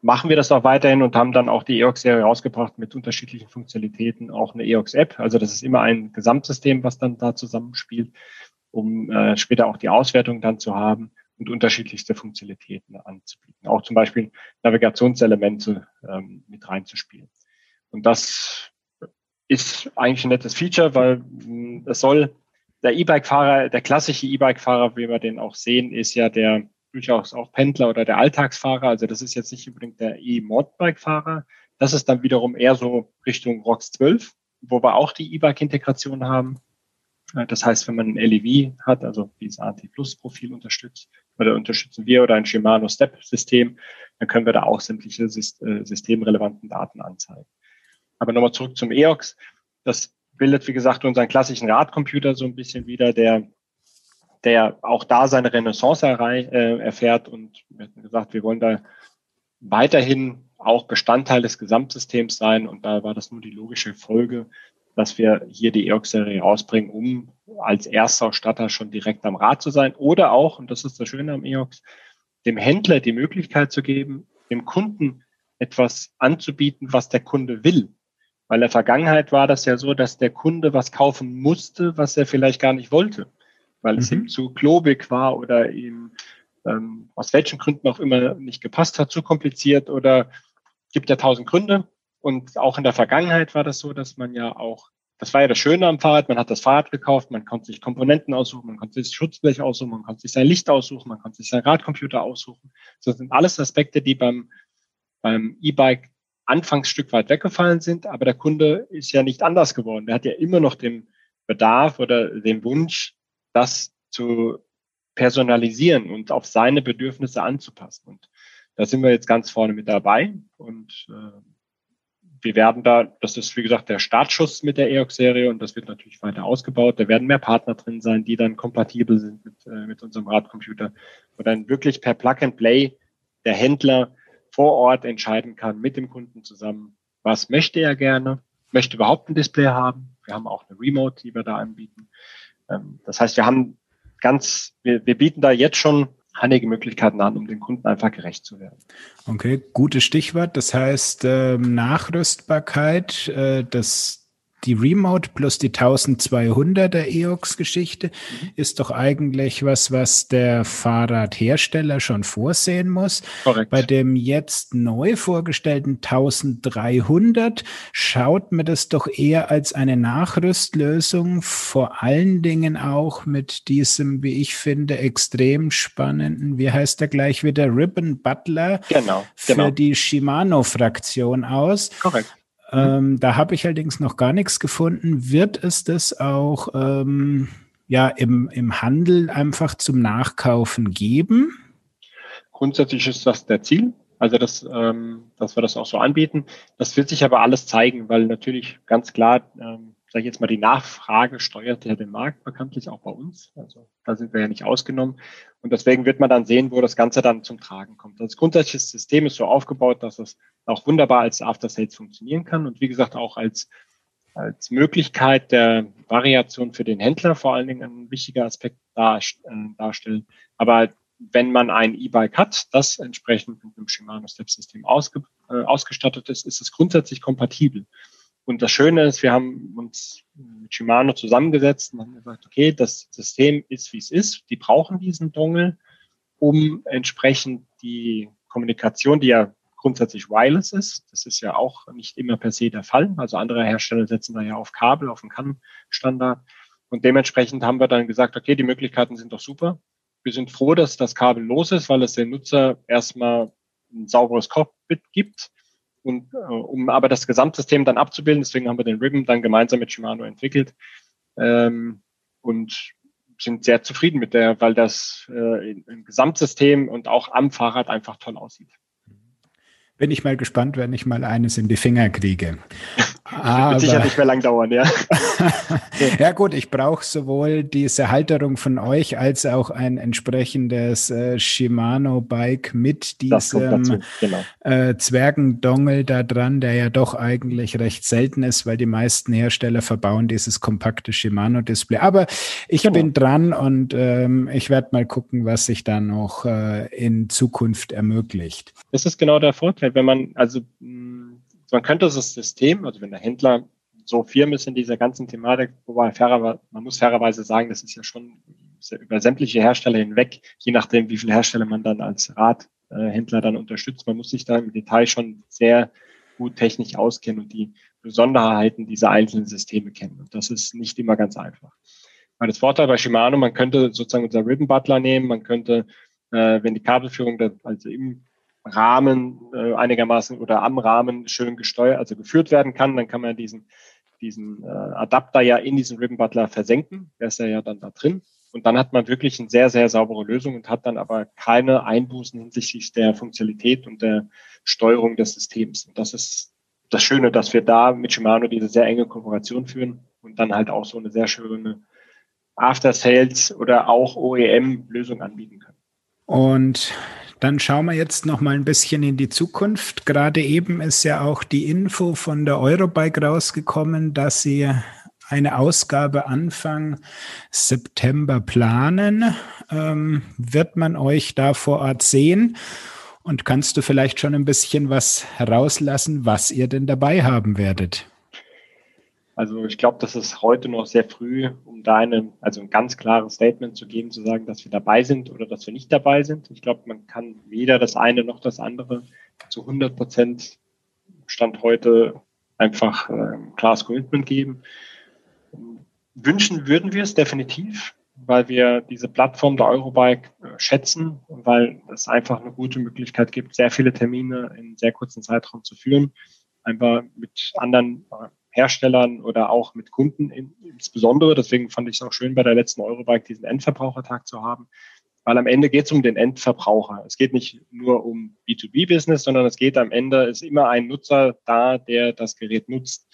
G: machen wir das auch weiterhin und haben dann auch die EOX-Serie rausgebracht mit unterschiedlichen Funktionalitäten, auch eine EOX-App. Also das ist immer ein Gesamtsystem, was dann da zusammenspielt, um äh, später auch die Auswertung dann zu haben und unterschiedlichste Funktionalitäten anzubieten. Auch zum Beispiel Navigationselemente ähm, mit reinzuspielen. Und das ist eigentlich ein nettes Feature, weil hm, es soll der E-Bike-Fahrer, der klassische E-Bike-Fahrer, wie wir den auch sehen, ist ja der durchaus auch Pendler oder der Alltagsfahrer. Also das ist jetzt nicht unbedingt der E-Modbike-Fahrer. Das ist dann wiederum eher so Richtung ROX 12, wo wir auch die E-Bike-Integration haben. Das heißt, wenn man ein LEV hat, also dieses AT-Plus-Profil unterstützt, oder unterstützen wir oder ein Shimano Step-System, dann können wir da auch sämtliche äh, systemrelevanten Daten anzeigen. Aber nochmal zurück zum EOX. Das bildet, wie gesagt, unseren klassischen Radcomputer so ein bisschen wieder, der, der auch da seine Renaissance äh, erfährt. Und wir hatten gesagt, wir wollen da weiterhin auch Bestandteil des Gesamtsystems sein. Und da war das nur die logische Folge, dass wir hier die EOX-Serie rausbringen, um als erster Statter schon direkt am Rad zu sein. Oder auch, und das ist das Schöne am EOX, dem Händler die Möglichkeit zu geben, dem Kunden etwas anzubieten, was der Kunde will. Weil in der Vergangenheit war das ja so, dass der Kunde was kaufen musste, was er vielleicht gar nicht wollte, weil mhm. es ihm zu klobig war oder ihm ähm, aus welchen Gründen auch immer nicht gepasst hat, zu kompliziert oder gibt ja tausend Gründe. Und auch in der Vergangenheit war das so, dass man ja auch, das war ja das Schöne am Fahrrad, man hat das Fahrrad gekauft, man konnte sich Komponenten aussuchen, man konnte sich Schutzblech aussuchen, man konnte sich sein Licht aussuchen, man konnte sich sein Radcomputer aussuchen. Das sind alles Aspekte, die beim, beim E-Bike anfangs Stück weit weggefallen sind, aber der Kunde ist ja nicht anders geworden. Der hat ja immer noch den Bedarf oder den Wunsch, das zu personalisieren und auf seine Bedürfnisse anzupassen. Und da sind wir jetzt ganz vorne mit dabei und äh, wir werden da, das ist wie gesagt der Startschuss mit der EOX-Serie und das wird natürlich weiter ausgebaut. Da werden mehr Partner drin sein, die dann kompatibel sind mit, äh, mit unserem Radcomputer, wo dann wirklich per Plug and Play der Händler vor Ort entscheiden kann mit dem Kunden zusammen, was möchte er gerne, möchte überhaupt ein Display haben. Wir haben auch eine Remote, die wir da anbieten. Ähm, das heißt, wir haben ganz, wir, wir bieten da jetzt schon einige Möglichkeiten an, um den Kunden einfach gerecht zu werden.
A: Okay, gutes Stichwort. Das heißt, ähm, Nachrüstbarkeit, äh, das die Remote plus die 1200er EOX-Geschichte mhm. ist doch eigentlich was, was der Fahrradhersteller schon vorsehen muss. Korrekt. Bei dem jetzt neu vorgestellten 1300 schaut mir das doch eher als eine Nachrüstlösung, vor allen Dingen auch mit diesem, wie ich finde, extrem spannenden, wie heißt der gleich wieder, Ribbon Butler
G: genau,
A: für genau. die Shimano-Fraktion aus.
G: Korrekt.
A: Ähm, da habe ich allerdings noch gar nichts gefunden. Wird es das auch ähm, ja, im, im Handel einfach zum Nachkaufen geben?
G: Grundsätzlich ist das der Ziel. Also, das, ähm, dass wir das auch so anbieten. Das wird sich aber alles zeigen, weil natürlich ganz klar ähm, sage ich jetzt mal, die Nachfrage steuert ja den Markt bekanntlich auch bei uns. Also da sind wir ja nicht ausgenommen. Und deswegen wird man dann sehen, wo das Ganze dann zum Tragen kommt. Das grundsätzliche System ist so aufgebaut, dass es auch wunderbar als After Sales funktionieren kann und wie gesagt auch als als Möglichkeit der Variation für den Händler vor allen Dingen ein wichtiger Aspekt dar, äh, darstellen. Aber wenn man ein E-Bike hat, das entsprechend mit einem Shimano Step System ausge, äh, ausgestattet ist, ist es grundsätzlich kompatibel. Und das Schöne ist, wir haben uns mit Shimano zusammengesetzt und haben gesagt, okay, das System ist, wie es ist. Die brauchen diesen Dongle, um entsprechend die Kommunikation, die ja grundsätzlich wireless ist, das ist ja auch nicht immer per se der Fall. Also andere Hersteller setzen da ja auf Kabel, auf den CAN-Standard. Und dementsprechend haben wir dann gesagt, okay, die Möglichkeiten sind doch super. Wir sind froh, dass das Kabel los ist, weil es den Nutzer erstmal ein sauberes Cockpit gibt und äh, um aber das Gesamtsystem dann abzubilden, deswegen haben wir den Ribbon dann gemeinsam mit Shimano entwickelt ähm, und sind sehr zufrieden mit der, weil das äh, im Gesamtsystem und auch am Fahrrad einfach toll aussieht.
A: Bin ich mal gespannt, wenn ich mal eines in die Finger kriege.
G: Aber, wird sicher nicht mehr lang dauern, ja.
A: ja gut, ich brauche sowohl diese Halterung von euch als auch ein entsprechendes äh, Shimano-Bike mit diesem genau. äh, Zwergendongel da dran, der ja doch eigentlich recht selten ist, weil die meisten Hersteller verbauen dieses kompakte Shimano-Display. Aber ich genau. bin dran und ähm, ich werde mal gucken, was sich da noch äh, in Zukunft ermöglicht.
G: Das ist genau der Vorteil, wenn man also mh, man könnte das System, also wenn der Händler so firm ist in dieser ganzen Thematik, wobei fairer, man muss fairerweise sagen, das ist ja schon über sämtliche Hersteller hinweg, je nachdem, wie viele Hersteller man dann als Radhändler dann unterstützt. Man muss sich da im Detail schon sehr gut technisch auskennen und die Besonderheiten dieser einzelnen Systeme kennen. Und das ist nicht immer ganz einfach. Weil das Vorteil bei Shimano, man könnte sozusagen unser Ribbon Butler nehmen, man könnte, äh, wenn die Kabelführung also im Rahmen äh, einigermaßen oder am Rahmen schön gesteuert, also geführt werden kann, dann kann man diesen, diesen äh, Adapter ja in diesen Ribbon Butler versenken. Der ist ja dann da drin. Und dann hat man wirklich eine sehr, sehr saubere Lösung und hat dann aber keine Einbußen hinsichtlich der Funktionalität und der Steuerung des Systems. Und das ist das Schöne, dass wir da mit Shimano diese sehr enge Kooperation führen und dann halt auch so eine sehr schöne After-Sales oder auch OEM-Lösung anbieten können.
A: Und dann schauen wir jetzt noch mal ein bisschen in die Zukunft. Gerade eben ist ja auch die Info von der Eurobike rausgekommen, dass sie eine Ausgabe Anfang September planen. Ähm, wird man euch da vor Ort sehen? Und kannst du vielleicht schon ein bisschen was herauslassen, was ihr denn dabei haben werdet?
G: Also ich glaube, das ist heute noch sehr früh, um da eine, also ein ganz klares Statement zu geben, zu sagen, dass wir dabei sind oder dass wir nicht dabei sind. Ich glaube, man kann weder das eine noch das andere zu 100 Prozent Stand heute einfach ein klares Commitment geben. Wünschen würden wir es definitiv, weil wir diese Plattform der Eurobike äh, schätzen und weil es einfach eine gute Möglichkeit gibt, sehr viele Termine in sehr kurzen Zeitraum zu führen. Einfach mit anderen äh, Herstellern oder auch mit Kunden insbesondere. Deswegen fand ich es auch schön, bei der letzten Eurobike diesen Endverbrauchertag zu haben, weil am Ende geht es um den Endverbraucher. Es geht nicht nur um B2B-Business, sondern es geht am Ende, ist immer ein Nutzer da, der das Gerät nutzt.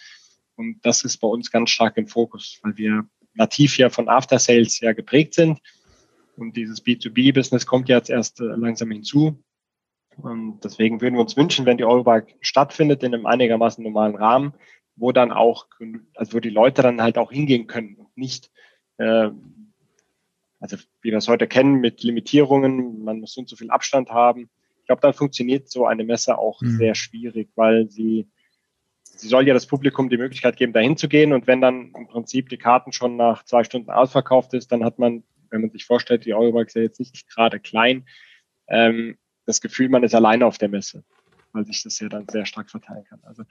G: Und das ist bei uns ganz stark im Fokus, weil wir nativ ja von After Sales ja geprägt sind. Und dieses B2B-Business kommt jetzt erst äh, langsam hinzu. Und deswegen würden wir uns wünschen, wenn die Eurobike stattfindet in einem einigermaßen normalen Rahmen, wo dann auch, also wo die Leute dann halt auch hingehen können und nicht, äh, also wie wir es heute kennen, mit Limitierungen, man muss so und so viel Abstand haben. Ich glaube, dann funktioniert so eine Messe auch mhm. sehr schwierig, weil sie, sie soll ja das Publikum die Möglichkeit geben, dahin zu gehen und wenn dann im Prinzip die Karten schon nach zwei Stunden ausverkauft ist, dann hat man, wenn man sich vorstellt, die Eurobike ist ja jetzt nicht gerade klein, ähm, das Gefühl, man ist alleine auf der Messe, weil sich das ja dann sehr stark verteilen kann. Also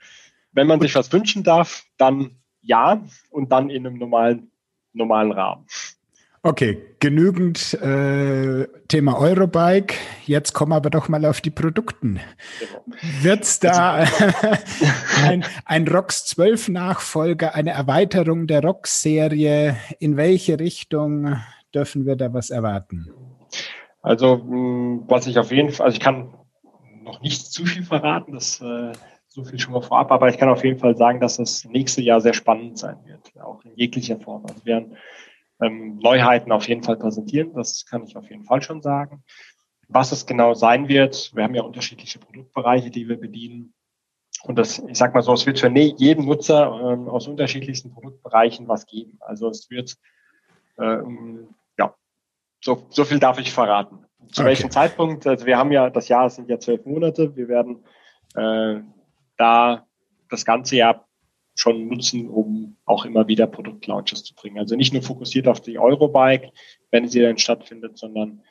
G: wenn man sich was wünschen darf, dann ja und dann in einem normalen, normalen Rahmen.
A: Okay, genügend äh, Thema Eurobike. Jetzt kommen wir aber doch mal auf die Produkten. Genau. Wird es da also, ein, ein ROX 12 Nachfolger, eine Erweiterung der ROX-Serie? In welche Richtung dürfen wir da was erwarten?
G: Also, was ich auf jeden Fall, also ich kann noch nicht zu viel verraten, das äh, so viel schon mal vorab, aber ich kann auf jeden Fall sagen, dass das nächste Jahr sehr spannend sein wird, auch in jeglicher Form. Also wir werden ähm, Neuheiten auf jeden Fall präsentieren, das kann ich auf jeden Fall schon sagen. Was es genau sein wird, wir haben ja unterschiedliche Produktbereiche, die wir bedienen. Und das, ich sag mal so, es wird für jeden Nutzer ähm, aus unterschiedlichsten Produktbereichen was geben. Also es wird, ähm, ja, so, so viel darf ich verraten. Zu okay. welchem Zeitpunkt? Also wir haben ja, das Jahr sind ja zwölf Monate. Wir werden äh, da das ganze Jahr schon nutzen, um auch immer wieder Produktlaunches zu bringen. Also nicht nur fokussiert auf die Eurobike, wenn sie dann stattfindet, sondern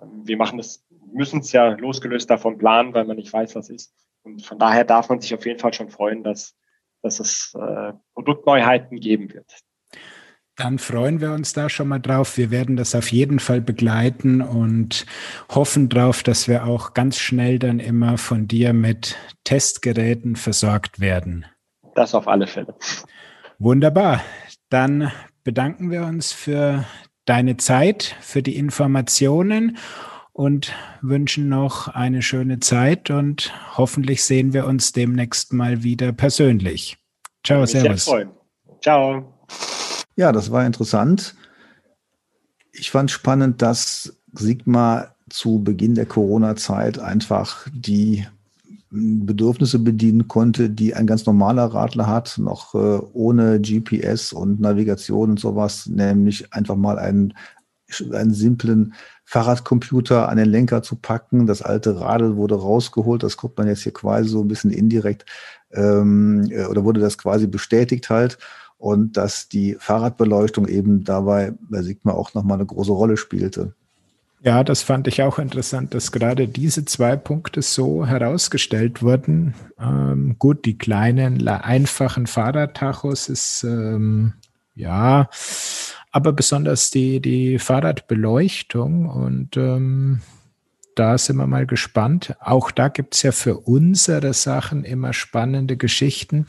G: ähm, wir machen das, müssen es ja losgelöst davon planen, weil man nicht weiß, was ist. Und von daher darf man sich auf jeden Fall schon freuen, dass, dass es äh, Produktneuheiten geben wird.
A: Dann freuen wir uns da schon mal drauf. Wir werden das auf jeden Fall begleiten und hoffen drauf, dass wir auch ganz schnell dann immer von dir mit Testgeräten versorgt werden.
G: Das auf alle Fälle.
A: Wunderbar. Dann bedanken wir uns für deine Zeit, für die Informationen und wünschen noch eine schöne Zeit und hoffentlich sehen wir uns demnächst mal wieder persönlich. Ciao, Servus.
C: Ciao. Ja, das war interessant. Ich fand spannend, dass Sigma zu Beginn der Corona-Zeit einfach die Bedürfnisse bedienen konnte, die ein ganz normaler Radler hat, noch äh, ohne GPS und Navigation und sowas, nämlich einfach mal einen, einen simplen Fahrradcomputer an den Lenker zu packen. Das alte Radl wurde rausgeholt, das guckt man jetzt hier quasi so ein bisschen indirekt ähm, äh, oder wurde das quasi bestätigt halt und dass die Fahrradbeleuchtung eben dabei bei Sigma auch nochmal eine große Rolle spielte.
A: Ja, das fand ich auch interessant, dass gerade diese zwei Punkte so herausgestellt wurden. Ähm, gut, die kleinen, einfachen Fahrradtachos ist ähm, ja, aber besonders die, die Fahrradbeleuchtung und ähm, da sind wir mal gespannt. Auch da gibt es ja für unsere Sachen immer spannende Geschichten.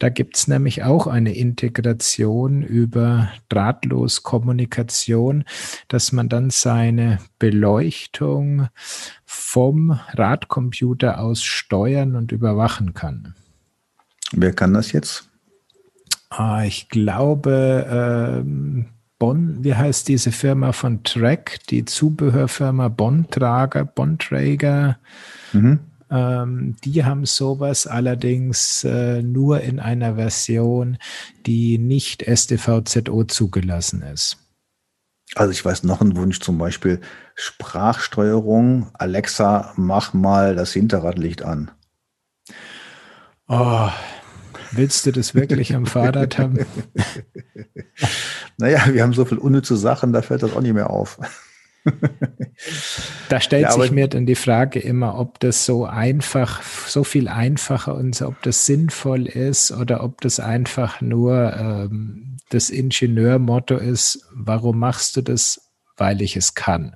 A: Da gibt es nämlich auch eine Integration über Drahtloskommunikation, dass man dann seine Beleuchtung vom Radcomputer aus steuern und überwachen kann.
C: Wer kann das jetzt?
A: Ah, ich glaube, ähm, Bonn, wie heißt diese Firma von Track, die Zubehörfirma Bontrager, Bontrager, mhm. ähm, die haben sowas allerdings äh, nur in einer Version, die nicht STVZO zugelassen ist.
C: Also ich weiß noch einen Wunsch, zum Beispiel Sprachsteuerung. Alexa, mach mal das Hinterradlicht an.
A: Oh, Willst du das wirklich am Fahrrad haben?
C: naja, wir haben so viel unnütze Sachen, da fällt das auch nicht mehr auf.
A: da stellt ja, sich mir dann die Frage immer, ob das so einfach, so viel einfacher und so, ob das sinnvoll ist oder ob das einfach nur ähm, das Ingenieurmotto ist, warum machst du das? Weil ich es kann.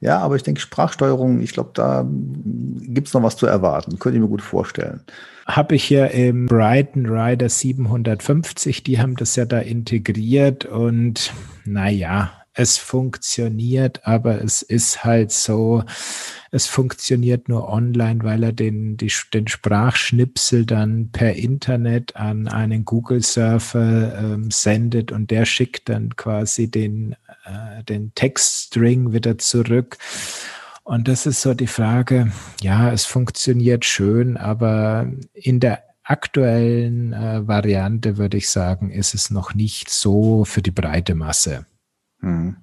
C: Ja, aber ich denke, Sprachsteuerung, ich glaube, da gibt es noch was zu erwarten. Könnte ich mir gut vorstellen
A: habe ich ja im Brighton Rider 750, die haben das ja da integriert und naja, es funktioniert, aber es ist halt so, es funktioniert nur online, weil er den, die, den Sprachschnipsel dann per Internet an einen Google-Surfer ähm, sendet und der schickt dann quasi den, äh, den Textstring wieder zurück. Und das ist so die Frage, ja, es funktioniert schön, aber in der aktuellen äh, Variante würde ich sagen, ist es noch nicht so für die breite Masse. Hm.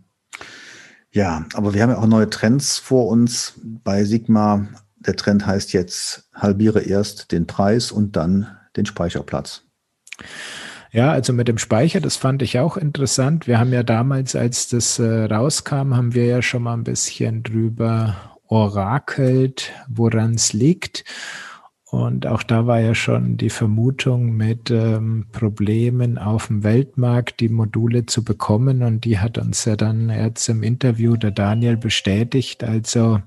C: Ja, aber wir haben ja auch neue Trends vor uns bei Sigma. Der Trend heißt jetzt, halbiere erst den Preis und dann den Speicherplatz.
A: Ja, also mit dem Speicher, das fand ich auch interessant. Wir haben ja damals, als das äh, rauskam, haben wir ja schon mal ein bisschen drüber orakelt, woran es liegt. Und auch da war ja schon die Vermutung mit ähm, Problemen auf dem Weltmarkt, die Module zu bekommen. Und die hat uns ja dann jetzt im Interview der Daniel bestätigt. Also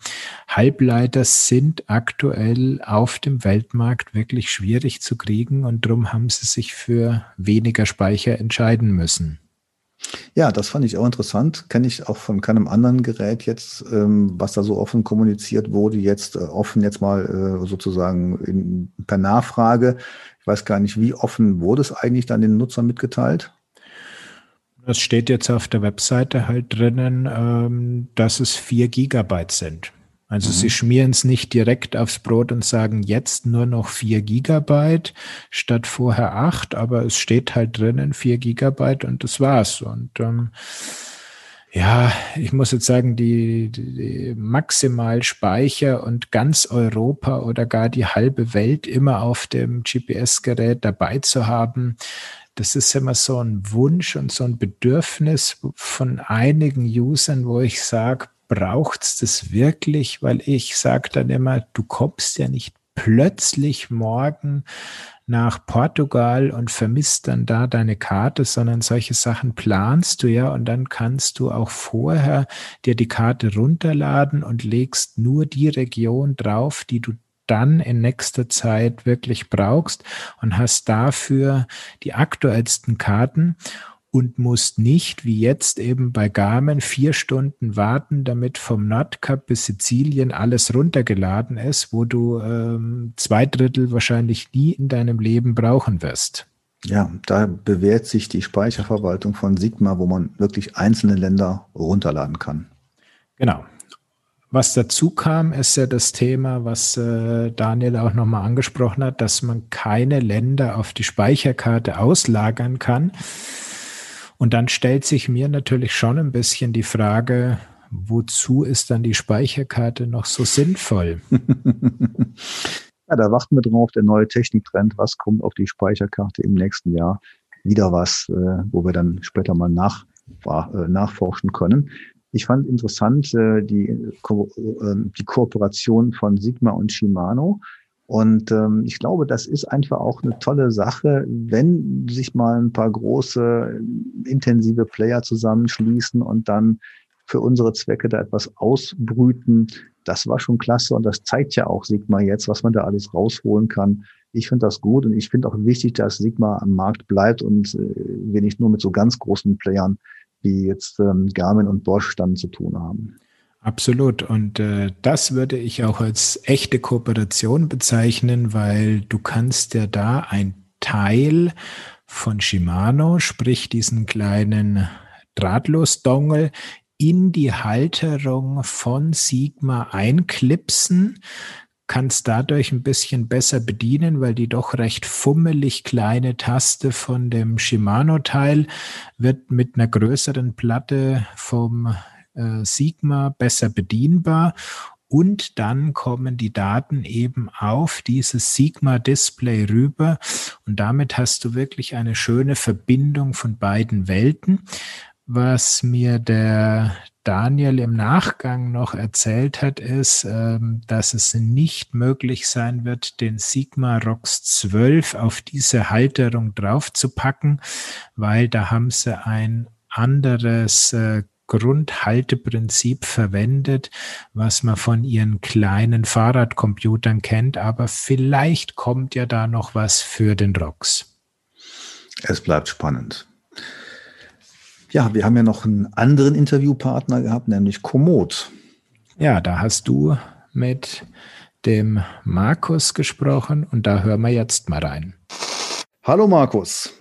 A: Halbleiter sind aktuell auf dem Weltmarkt wirklich schwierig zu kriegen. Und darum haben sie sich für weniger Speicher entscheiden müssen.
C: Ja, das fand ich auch interessant. Kenne ich auch von keinem anderen Gerät jetzt, ähm, was da so offen kommuniziert wurde, jetzt äh, offen jetzt mal äh, sozusagen in, per Nachfrage. Ich weiß gar nicht, wie offen wurde es eigentlich dann den Nutzern mitgeteilt?
A: Das steht jetzt auf der Webseite halt drinnen, ähm, dass es vier Gigabyte sind. Also mhm. sie schmieren es nicht direkt aufs Brot und sagen jetzt nur noch vier Gigabyte statt vorher acht, aber es steht halt drinnen vier Gigabyte und das war's. Und ähm, ja, ich muss jetzt sagen, die, die, die Maximalspeicher und ganz Europa oder gar die halbe Welt immer auf dem GPS-Gerät dabei zu haben, das ist immer so ein Wunsch und so ein Bedürfnis von einigen Usern, wo ich sage, braucht es das wirklich? Weil ich sage dann immer, du kommst ja nicht plötzlich morgen nach Portugal und vermisst dann da deine Karte, sondern solche Sachen planst du ja und dann kannst du auch vorher dir die Karte runterladen und legst nur die Region drauf, die du dann in nächster Zeit wirklich brauchst und hast dafür die aktuellsten Karten und musst nicht, wie jetzt eben bei Garmin, vier Stunden warten, damit vom Nordkap bis Sizilien alles runtergeladen ist, wo du ähm, zwei Drittel wahrscheinlich nie in deinem Leben brauchen wirst.
C: Ja, da bewährt sich die Speicherverwaltung von Sigma, wo man wirklich einzelne Länder runterladen kann.
A: Genau. Was dazu kam, ist ja das Thema, was äh, Daniel auch nochmal angesprochen hat, dass man keine Länder auf die Speicherkarte auslagern kann. Und dann stellt sich mir natürlich schon ein bisschen die Frage, wozu ist dann die Speicherkarte noch so sinnvoll?
C: ja, da warten wir drauf, der neue Techniktrend, was kommt auf die Speicherkarte im nächsten Jahr? Wieder was, äh, wo wir dann später mal nach, äh, nachforschen können. Ich fand interessant äh, die, Ko äh, die Kooperation von Sigma und Shimano. Und ähm, ich glaube, das ist einfach auch eine tolle Sache, wenn sich mal ein paar große, intensive Player zusammenschließen und dann für unsere Zwecke da etwas ausbrüten. Das war schon klasse und das zeigt ja auch Sigma jetzt, was man da alles rausholen kann. Ich finde das gut und ich finde auch wichtig, dass Sigma am Markt bleibt und äh, wir nicht nur mit so ganz großen Playern wie jetzt ähm, Garmin und Bosch dann zu tun haben.
A: Absolut. Und äh, das würde ich auch als echte Kooperation bezeichnen, weil du kannst ja da ein Teil von Shimano, sprich diesen kleinen Drahtlos-Dongle, in die Halterung von Sigma einklipsen, kannst dadurch ein bisschen besser bedienen, weil die doch recht fummelig kleine Taste von dem Shimano-Teil wird mit einer größeren Platte vom äh, Sigma besser bedienbar. Und dann kommen die Daten eben auf dieses Sigma-Display rüber. Und damit hast du wirklich eine schöne Verbindung von beiden Welten. Was mir der Daniel im Nachgang noch erzählt hat, ist, ähm, dass es nicht möglich sein wird, den Sigma ROX 12 auf diese Halterung draufzupacken, weil da haben sie ein anderes äh, Grundhalteprinzip verwendet, was man von ihren kleinen Fahrradcomputern kennt, aber vielleicht kommt ja da noch was für den ROX.
C: Es bleibt spannend. Ja, wir haben ja noch einen anderen Interviewpartner gehabt, nämlich Komoot.
A: Ja, da hast du mit dem Markus gesprochen und da hören wir jetzt mal rein.
C: Hallo Markus.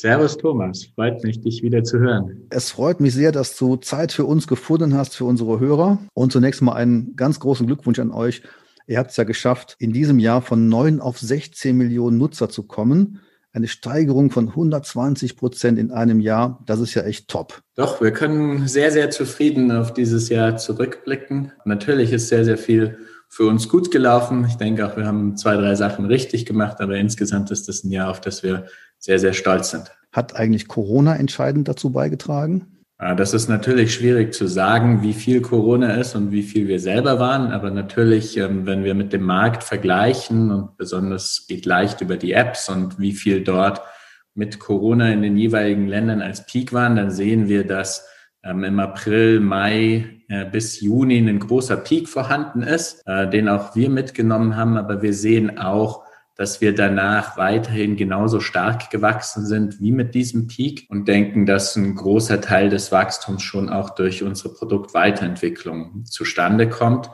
H: Servus Thomas, freut mich, dich wieder zu hören.
C: Es freut mich sehr, dass du Zeit für uns gefunden hast, für unsere Hörer. Und zunächst mal einen ganz großen Glückwunsch an euch. Ihr habt es ja geschafft, in diesem Jahr von 9 auf 16 Millionen Nutzer zu kommen eine Steigerung von 120 Prozent in einem Jahr, das ist ja echt top.
H: Doch, wir können sehr, sehr zufrieden auf dieses Jahr zurückblicken. Natürlich ist sehr, sehr viel für uns gut gelaufen. Ich denke auch, wir haben zwei, drei Sachen richtig gemacht, aber insgesamt ist das ein Jahr, auf das wir sehr, sehr stolz sind.
C: Hat eigentlich Corona entscheidend dazu beigetragen?
H: Ah, das ist natürlich schwierig zu sagen, wie viel Corona ist und wie viel wir selber waren. Aber natürlich, ähm, wenn wir mit dem Markt vergleichen und besonders geht leicht über die Apps und wie viel dort mit Corona in den jeweiligen Ländern als Peak waren, dann sehen wir, dass ähm, im April, Mai äh, bis Juni ein großer Peak vorhanden ist, äh, den auch wir mitgenommen haben. Aber wir sehen auch, dass wir danach weiterhin genauso stark gewachsen sind wie mit diesem Peak und denken, dass ein großer Teil des Wachstums schon auch durch unsere Produktweiterentwicklung zustande kommt.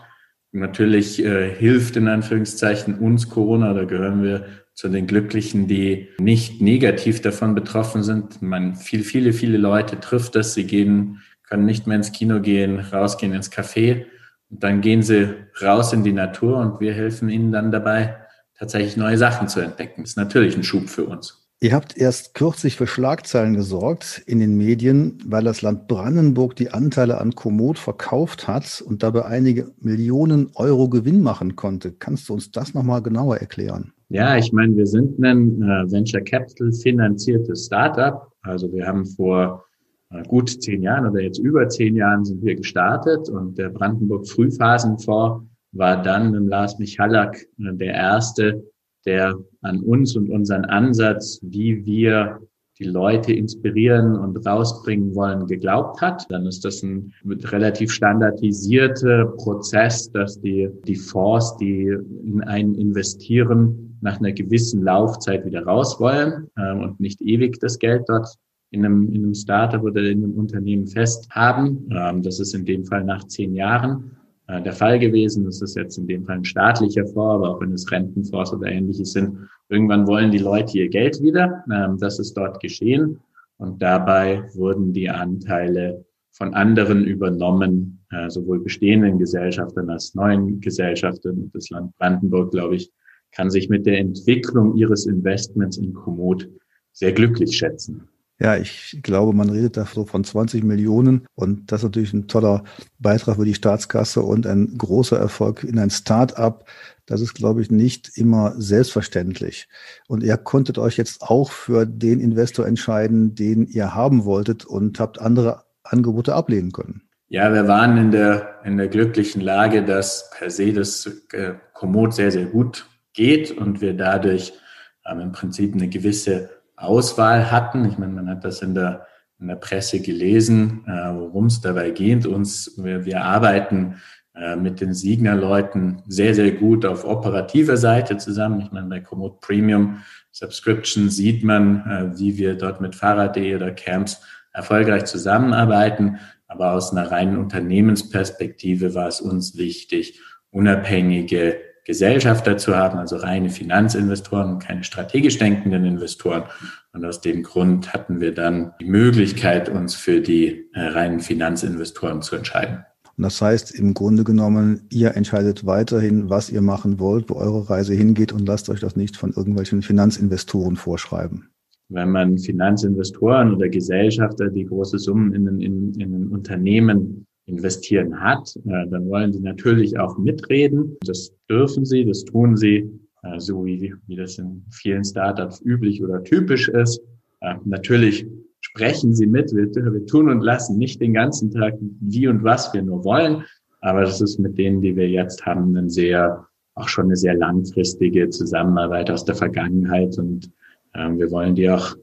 H: Natürlich äh, hilft in Anführungszeichen uns Corona, da gehören wir zu den Glücklichen, die nicht negativ davon betroffen sind. Man, viel, viele, viele Leute trifft das. Sie gehen, können nicht mehr ins Kino gehen, rausgehen ins Café. Und dann gehen sie raus in die Natur und wir helfen ihnen dann dabei, tatsächlich neue Sachen zu entdecken. Das ist natürlich ein Schub für uns.
C: Ihr habt erst kürzlich für Schlagzeilen gesorgt in den Medien, weil das Land Brandenburg die Anteile an Komoot verkauft hat und dabei einige Millionen Euro Gewinn machen konnte. Kannst du uns das nochmal genauer erklären?
H: Ja, ich meine, wir sind ein äh, Venture Capital finanziertes Startup. Also wir haben vor äh, gut zehn Jahren oder jetzt über zehn Jahren sind wir gestartet und der Brandenburg Frühphasenfonds war dann mit Lars Michalak äh, der Erste, der an uns und unseren Ansatz, wie wir die Leute inspirieren und rausbringen wollen, geglaubt hat. Dann ist das ein relativ standardisierter Prozess, dass die, die Fonds, die in einen investieren, nach einer gewissen Laufzeit wieder raus wollen äh, und nicht ewig das Geld dort in einem, in einem Startup oder in einem Unternehmen fest haben. Ähm, das ist in dem Fall nach zehn Jahren. Äh, der Fall gewesen. Das ist jetzt in dem Fall ein staatlicher Fonds, aber auch wenn es Rentenfonds oder ähnliches sind. Irgendwann wollen die Leute ihr Geld wieder. Ähm, das ist dort geschehen. Und dabei wurden die Anteile von anderen übernommen, äh, sowohl bestehenden Gesellschaftern als neuen Gesellschaftern. Und das Land Brandenburg, glaube ich, kann sich mit der Entwicklung ihres Investments in Komoot sehr glücklich schätzen.
C: Ja, ich glaube, man redet da so von 20 Millionen und das ist natürlich ein toller Beitrag für die Staatskasse und ein großer Erfolg in ein Start-up. Das ist, glaube ich, nicht immer selbstverständlich. Und ihr konntet euch jetzt auch für den Investor entscheiden, den ihr haben wolltet und habt andere Angebote ablehnen können.
H: Ja, wir waren in der, in der glücklichen Lage, dass per se das äh, Komoot sehr, sehr gut geht und wir dadurch ähm, im Prinzip eine gewisse Auswahl hatten. Ich meine, man hat das in der, in der Presse gelesen, äh, worum es dabei geht. Uns, wir, wir arbeiten äh, mit den Signer-Leuten sehr, sehr gut auf operativer Seite zusammen. Ich meine, bei Komoot Premium Subscription sieht man, äh, wie wir dort mit Fahrrad.de oder Camps erfolgreich zusammenarbeiten. Aber aus einer reinen Unternehmensperspektive war es uns wichtig, unabhängige Gesellschafter zu haben, also reine Finanzinvestoren, keine strategisch denkenden Investoren. Und aus dem Grund hatten wir dann die Möglichkeit, uns für die äh, reinen Finanzinvestoren zu entscheiden.
C: Und das heißt, im Grunde genommen, ihr entscheidet weiterhin, was ihr machen wollt, wo eure Reise hingeht und lasst euch das nicht von irgendwelchen Finanzinvestoren vorschreiben
H: wenn man Finanzinvestoren oder Gesellschafter, die große Summen in, in, in ein Unternehmen investieren hat, äh, dann wollen sie natürlich auch mitreden. Das dürfen sie, das tun sie, äh, so wie, wie das in vielen Startups üblich oder typisch ist. Äh, natürlich sprechen sie mit. Wir, wir tun und lassen nicht den ganzen Tag, wie und was wir nur wollen. Aber das ist mit denen, die wir jetzt haben, ein sehr, auch schon eine sehr langfristige Zusammenarbeit aus der Vergangenheit und ähm, wir wollen die auch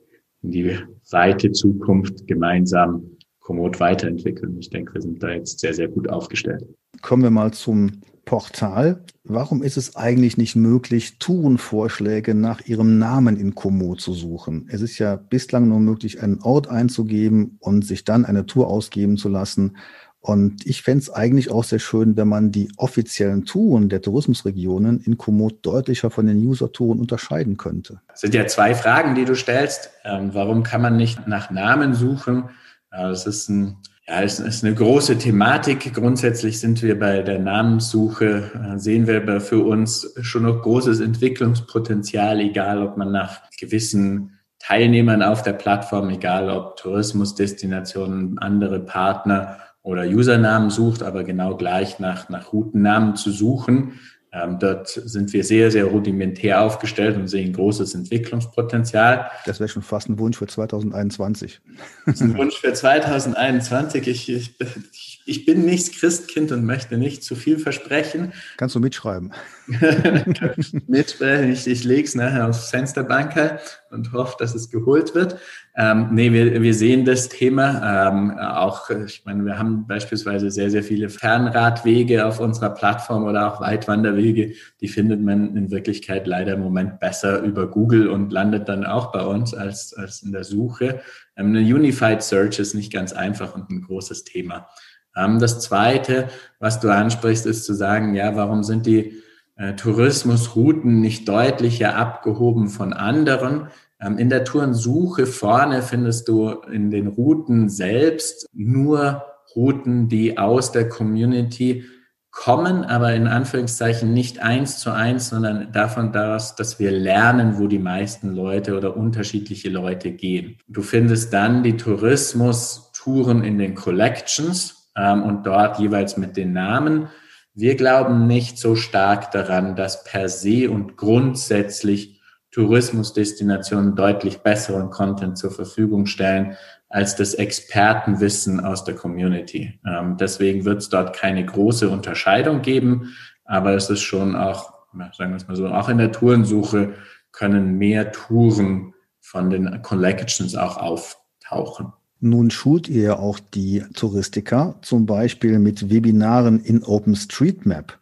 H: in die weite Zukunft gemeinsam Komoot weiterentwickeln. Ich denke, wir sind da jetzt sehr, sehr gut aufgestellt.
C: Kommen wir mal zum Portal. Warum ist es eigentlich nicht möglich, Tourenvorschläge nach ihrem Namen in Komoot zu suchen? Es ist ja bislang nur möglich, einen Ort einzugeben und sich dann eine Tour ausgeben zu lassen. Und ich fände es eigentlich auch sehr schön, wenn man die offiziellen Touren der Tourismusregionen in Komoot deutlicher von den User-Touren unterscheiden könnte.
H: Das sind ja zwei Fragen, die du stellst. Ähm, warum kann man nicht nach Namen suchen? Äh, das ist, ein, ja, das ist eine große Thematik. Grundsätzlich sind wir bei der Namenssuche, äh, sehen wir für uns schon noch großes Entwicklungspotenzial, egal ob man nach gewissen Teilnehmern auf der Plattform, egal ob Tourismusdestinationen, andere Partner oder Usernamen sucht, aber genau gleich nach, nach Routennamen zu suchen. Ähm, dort sind wir sehr, sehr rudimentär aufgestellt und sehen großes Entwicklungspotenzial.
C: Das wäre schon fast ein Wunsch für 2021.
H: Das ist ein Wunsch für 2021. Ich, ich, ich bin nicht Christkind und möchte nicht zu viel versprechen.
C: Kannst du mitschreiben?
H: Mitsprechen. Ich, ich lege es nachher aufs Fensterbanker und hoffe, dass es geholt wird. Ähm, nee, wir, wir sehen das Thema ähm, auch, ich meine, wir haben beispielsweise sehr, sehr viele Fernradwege auf unserer Plattform oder auch Weitwanderwege. Die findet man in Wirklichkeit leider im Moment besser über Google und landet dann auch bei uns als, als in der Suche. Ähm, eine Unified Search ist nicht ganz einfach und ein großes Thema. Ähm, das Zweite, was du ansprichst, ist zu sagen, ja, warum sind die äh, Tourismusrouten nicht deutlicher abgehoben von anderen? Ähm, in der Tourensuche vorne findest du in den Routen selbst nur Routen, die aus der Community kommen, aber in Anführungszeichen nicht eins zu eins, sondern davon daraus, dass wir lernen, wo die meisten Leute oder unterschiedliche Leute gehen. Du findest dann die Tourismus-Touren in den Collections ähm, und dort jeweils mit den Namen. Wir glauben nicht so stark daran, dass per se und grundsätzlich Tourismusdestinationen deutlich besseren Content zur Verfügung stellen als das Expertenwissen aus der Community. Ähm, deswegen wird es dort keine große Unterscheidung geben, aber es ist schon auch, sagen wir es mal so, auch in der Tourensuche können mehr Touren von den Collections auch auftauchen.
C: Nun schult ihr auch die Touristiker, zum Beispiel mit Webinaren in OpenStreetMap.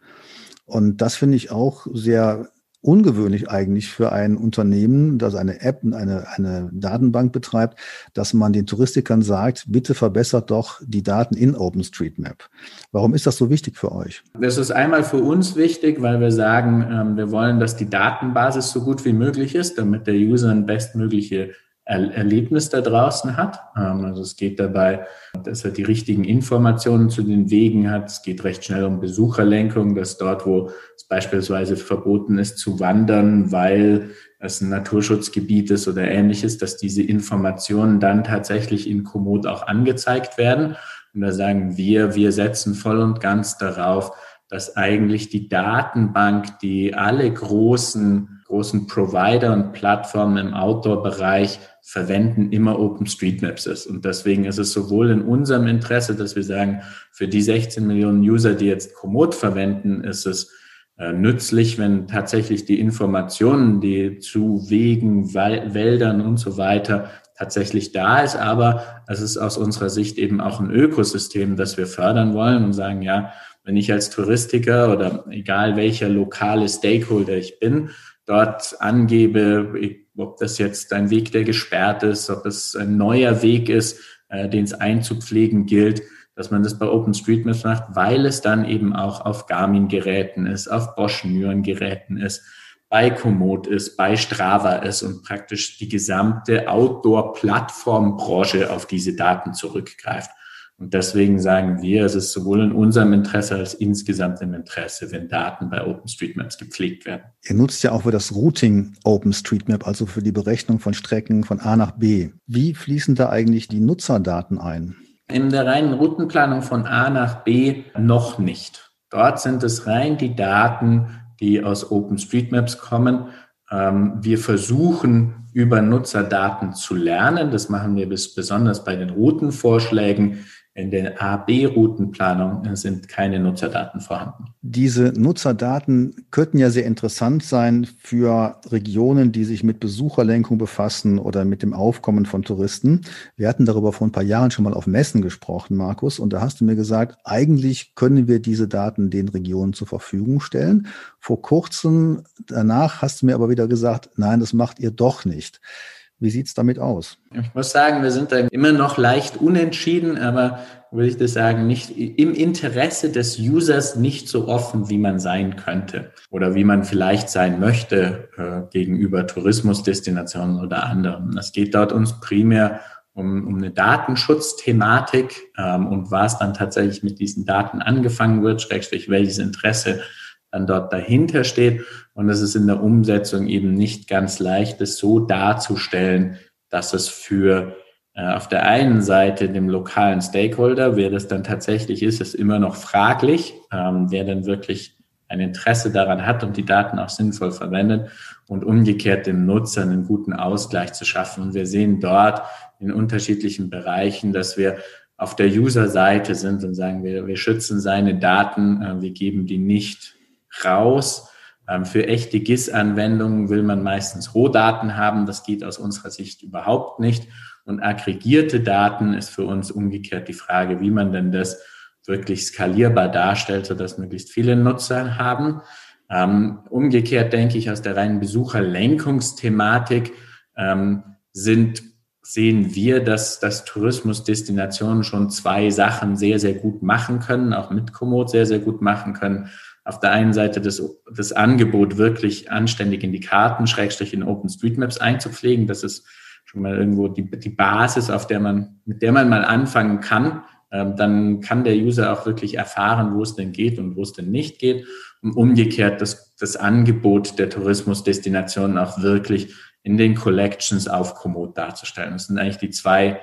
C: Und das finde ich auch sehr ungewöhnlich eigentlich für ein Unternehmen, das eine App und eine, eine Datenbank betreibt, dass man den Touristikern sagt, bitte verbessert doch die Daten in OpenStreetMap. Warum ist das so wichtig für euch?
H: Das ist einmal für uns wichtig, weil wir sagen, ähm, wir wollen, dass die Datenbasis so gut wie möglich ist, damit der User eine bestmögliche Erlebnis da draußen hat. Ähm, also es geht dabei, dass er die richtigen Informationen zu den Wegen hat. Es geht recht schnell um Besucherlenkung, dass dort, wo es beispielsweise verboten ist zu wandern, weil es ein Naturschutzgebiet ist oder ähnliches, dass diese Informationen dann tatsächlich in Komoot auch angezeigt werden. Und da sagen wir, wir setzen voll und ganz darauf, dass eigentlich die Datenbank, die alle großen großen Provider und Plattformen im Outdoor-Bereich verwenden, immer OpenStreetMaps ist. Und deswegen ist es sowohl in unserem Interesse, dass wir sagen, für die 16 Millionen User, die jetzt Komoot verwenden, ist es äh, nützlich, wenn tatsächlich die Informationen, die zu Wegen, Wäldern und so weiter tatsächlich da ist. Aber es ist aus unserer Sicht eben auch ein Ökosystem, das wir fördern wollen und sagen, ja, wenn ich als Touristiker oder egal welcher lokale Stakeholder ich bin, dort angebe, ob das jetzt ein Weg, der gesperrt ist, ob es ein neuer Weg ist, äh, den es einzupflegen gilt, dass man das bei OpenStreetMaps macht, weil es dann eben auch auf Garmin-Geräten ist, auf Bosch-Nuren-Geräten ist, bei Komoot ist, bei Strava ist und praktisch die gesamte Outdoor-Plattformbranche auf diese Daten zurückgreift. Und deswegen sagen wir, es ist sowohl in unserem Interesse als insgesamt im Interesse, wenn Daten bei OpenStreetMaps gepflegt werden.
C: Ihr nutzt ja auch für das Routing OpenStreetMap, also für die Berechnung von Strecken von A nach B. Wie fließen da eigentlich die Nutzerdaten ein?
H: In der reinen Routenplanung von A nach B noch nicht. Dort sind es rein die Daten, die aus OpenStreetMaps kommen. Ähm, wir versuchen über Nutzerdaten zu lernen. Das machen wir besonders bei den Routenvorschlägen. In der A-B-Routenplanung sind keine Nutzerdaten vorhanden.
C: Diese Nutzerdaten könnten ja sehr interessant sein für Regionen, die sich mit Besucherlenkung befassen oder mit dem Aufkommen von Touristen. Wir hatten darüber vor ein paar Jahren schon mal auf Messen gesprochen, Markus, und da hast du mir gesagt, eigentlich können wir diese Daten den Regionen zur Verfügung stellen. Vor kurzem danach hast du mir aber wieder gesagt, nein, das macht ihr doch nicht. Wie sieht es damit aus?
H: Ich muss sagen, wir sind da immer noch leicht unentschieden, aber würde ich das sagen, nicht im Interesse des Users nicht so offen, wie man sein könnte oder wie man vielleicht sein möchte äh, gegenüber Tourismusdestinationen oder anderen. Es geht dort uns primär um, um eine Datenschutzthematik ähm, und was dann tatsächlich mit diesen Daten angefangen wird, schrägstrich welches Interesse dann dort dahinter steht. Und es ist in der Umsetzung eben nicht ganz leicht, es so darzustellen, dass es für äh, auf der einen Seite dem lokalen Stakeholder, wer das dann tatsächlich ist, ist immer noch fraglich, ähm, wer dann wirklich ein Interesse daran hat und die Daten auch sinnvoll verwendet und umgekehrt dem Nutzer einen guten Ausgleich zu schaffen. Und wir sehen dort in unterschiedlichen Bereichen, dass wir auf der User-Seite sind und sagen, wir, wir schützen seine Daten, äh, wir geben die nicht raus. Ähm, für echte GIS-Anwendungen will man meistens Rohdaten haben. Das geht aus unserer Sicht überhaupt nicht. Und aggregierte Daten ist für uns umgekehrt die Frage, wie man denn das wirklich skalierbar darstellt, sodass möglichst viele Nutzer haben. Ähm, umgekehrt denke ich, aus der reinen Besucherlenkungsthematik ähm, sind, sehen wir, dass, dass Tourismusdestinationen schon zwei Sachen sehr, sehr gut machen können, auch mit Komoot sehr, sehr gut machen können auf der einen Seite das, das Angebot wirklich anständig in die Karten, Schrägstrich in OpenStreetMaps einzupflegen. Das ist schon mal irgendwo die, die Basis, auf der man, mit der man mal anfangen kann. Ähm, dann kann der User auch wirklich erfahren, wo es denn geht und wo es denn nicht geht. Und umgekehrt das, das Angebot der Tourismusdestinationen auch wirklich in den Collections auf Komoot darzustellen. Das sind eigentlich die zwei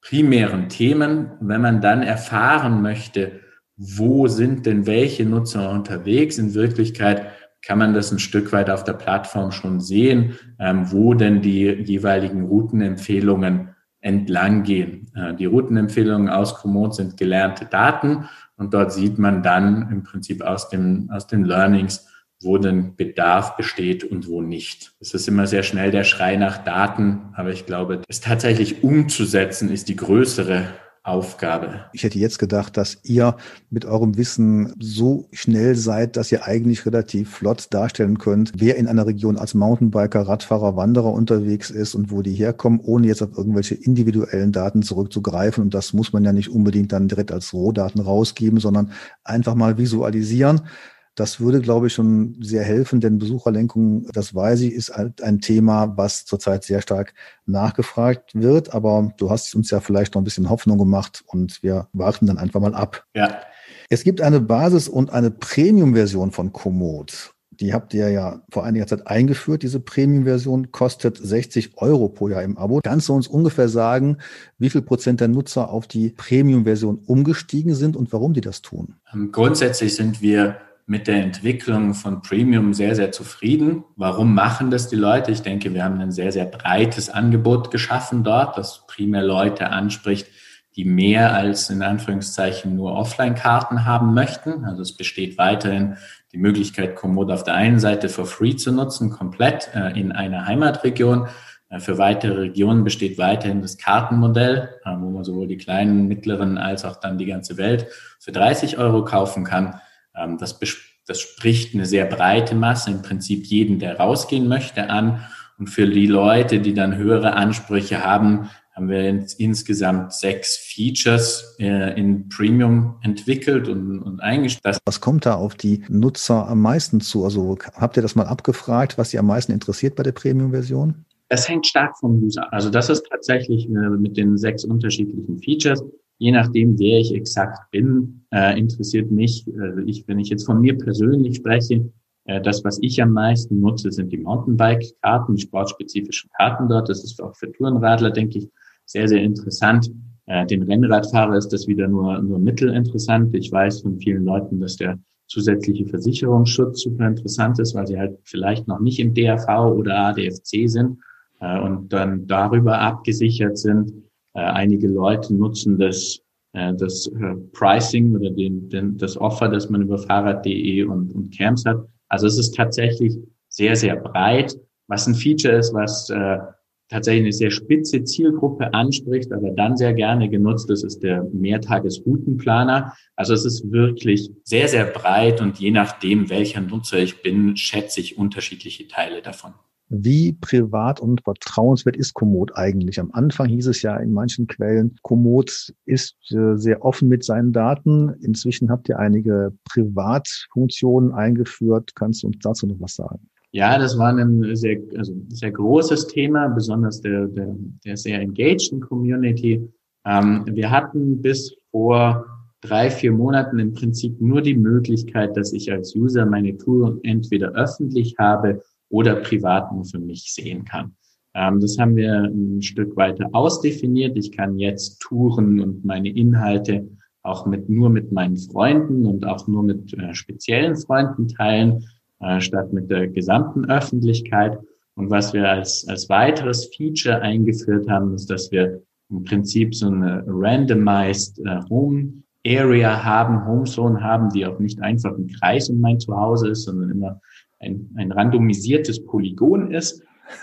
H: primären Themen. Wenn man dann erfahren möchte, wo sind denn welche Nutzer unterwegs. In Wirklichkeit kann man das ein Stück weit auf der Plattform schon sehen, ähm, wo denn die jeweiligen Routenempfehlungen entlang gehen. Äh, die Routenempfehlungen aus Komoot sind gelernte Daten und dort sieht man dann im Prinzip aus, dem, aus den Learnings, wo denn Bedarf besteht und wo nicht. Es ist immer sehr schnell der Schrei nach Daten, aber ich glaube, es tatsächlich umzusetzen ist die größere Aufgabe.
C: Ich hätte jetzt gedacht, dass ihr mit eurem Wissen so schnell seid, dass ihr eigentlich relativ flott darstellen könnt, wer in einer Region als Mountainbiker, Radfahrer, Wanderer unterwegs ist und wo die herkommen, ohne jetzt auf irgendwelche individuellen Daten zurückzugreifen. Und das muss man ja nicht unbedingt dann direkt als Rohdaten rausgeben, sondern einfach mal visualisieren das würde, glaube ich, schon sehr helfen, denn Besucherlenkung, das weiß ich, ist halt ein Thema, was zurzeit sehr stark nachgefragt wird. Aber du hast uns ja vielleicht noch ein bisschen Hoffnung gemacht und wir warten dann einfach mal ab.
H: Ja.
C: Es gibt eine Basis- und eine Premium-Version von Komoot. Die habt ihr ja vor einiger Zeit eingeführt. Diese Premium-Version kostet 60 Euro pro Jahr im Abo. Kannst du uns ungefähr sagen, wie viel Prozent der Nutzer auf die Premium-Version umgestiegen sind und warum die das tun?
H: Grundsätzlich sind wir mit der Entwicklung von Premium sehr, sehr zufrieden. Warum machen das die Leute? Ich denke, wir haben ein sehr, sehr breites Angebot geschaffen dort, das primär Leute anspricht, die mehr als in Anführungszeichen nur Offline-Karten haben möchten. Also es besteht weiterhin die Möglichkeit, Komoot auf der einen Seite for free zu nutzen, komplett äh, in einer Heimatregion. Äh, für weitere Regionen besteht weiterhin das Kartenmodell, äh, wo man sowohl die kleinen, mittleren als auch dann die ganze Welt für 30 Euro kaufen kann. Ähm, das, das spricht eine sehr breite Masse, im Prinzip jeden, der rausgehen möchte, an. Und für die Leute, die dann höhere Ansprüche haben, haben wir insgesamt sechs Features äh, in Premium entwickelt und, und eingestellt.
C: Was kommt da auf die Nutzer am meisten zu? Also habt ihr das mal abgefragt, was sie am meisten interessiert bei der Premium-Version?
H: Das hängt stark vom User. Also das ist tatsächlich äh, mit den sechs unterschiedlichen Features. Je nachdem, wer ich exakt bin, äh, interessiert mich, äh, ich, wenn ich jetzt von mir persönlich spreche, äh, das, was ich am meisten nutze, sind die Mountainbike-Karten, die sportspezifischen Karten dort. Das ist auch für Tourenradler, denke ich, sehr, sehr interessant. Äh, den Rennradfahrer ist das wieder nur, nur mittelinteressant. Ich weiß von vielen Leuten, dass der zusätzliche Versicherungsschutz super interessant ist, weil sie halt vielleicht noch nicht im DRV oder ADFC sind äh, und dann darüber abgesichert sind. Äh, einige Leute nutzen das, äh, das äh, Pricing oder den, den, das Offer, das man über Fahrrad.de und, und Camps hat. Also es ist tatsächlich sehr, sehr breit, was ein Feature ist, was äh, tatsächlich eine sehr spitze Zielgruppe anspricht, aber dann sehr gerne genutzt ist, ist der Mehrtagesroutenplaner. Also es ist wirklich sehr, sehr breit und je nachdem, welcher Nutzer ich bin, schätze ich unterschiedliche Teile davon.
C: Wie privat und vertrauenswert ist Komoot eigentlich? Am Anfang hieß es ja in manchen Quellen, Komoot ist äh, sehr offen mit seinen Daten. Inzwischen habt ihr einige Privatfunktionen eingeführt. Kannst du uns dazu noch was sagen?
H: Ja, das war ein sehr, also sehr großes Thema, besonders der, der, der sehr engaged Community. Ähm, wir hatten bis vor drei, vier Monaten im Prinzip nur die Möglichkeit, dass ich als User meine Tour entweder öffentlich habe oder privat nur für mich sehen kann. Ähm, das haben wir ein Stück weiter ausdefiniert. Ich kann jetzt Touren und meine Inhalte auch mit, nur mit meinen Freunden und auch nur mit äh, speziellen Freunden teilen äh, statt mit der gesamten Öffentlichkeit. Und was wir als, als weiteres Feature eingeführt haben, ist, dass wir im Prinzip so eine randomized äh, Home Area haben, Home Zone haben, die auch nicht einfach ein Kreis um mein Zuhause ist, sondern immer ein, ein randomisiertes Polygon ist.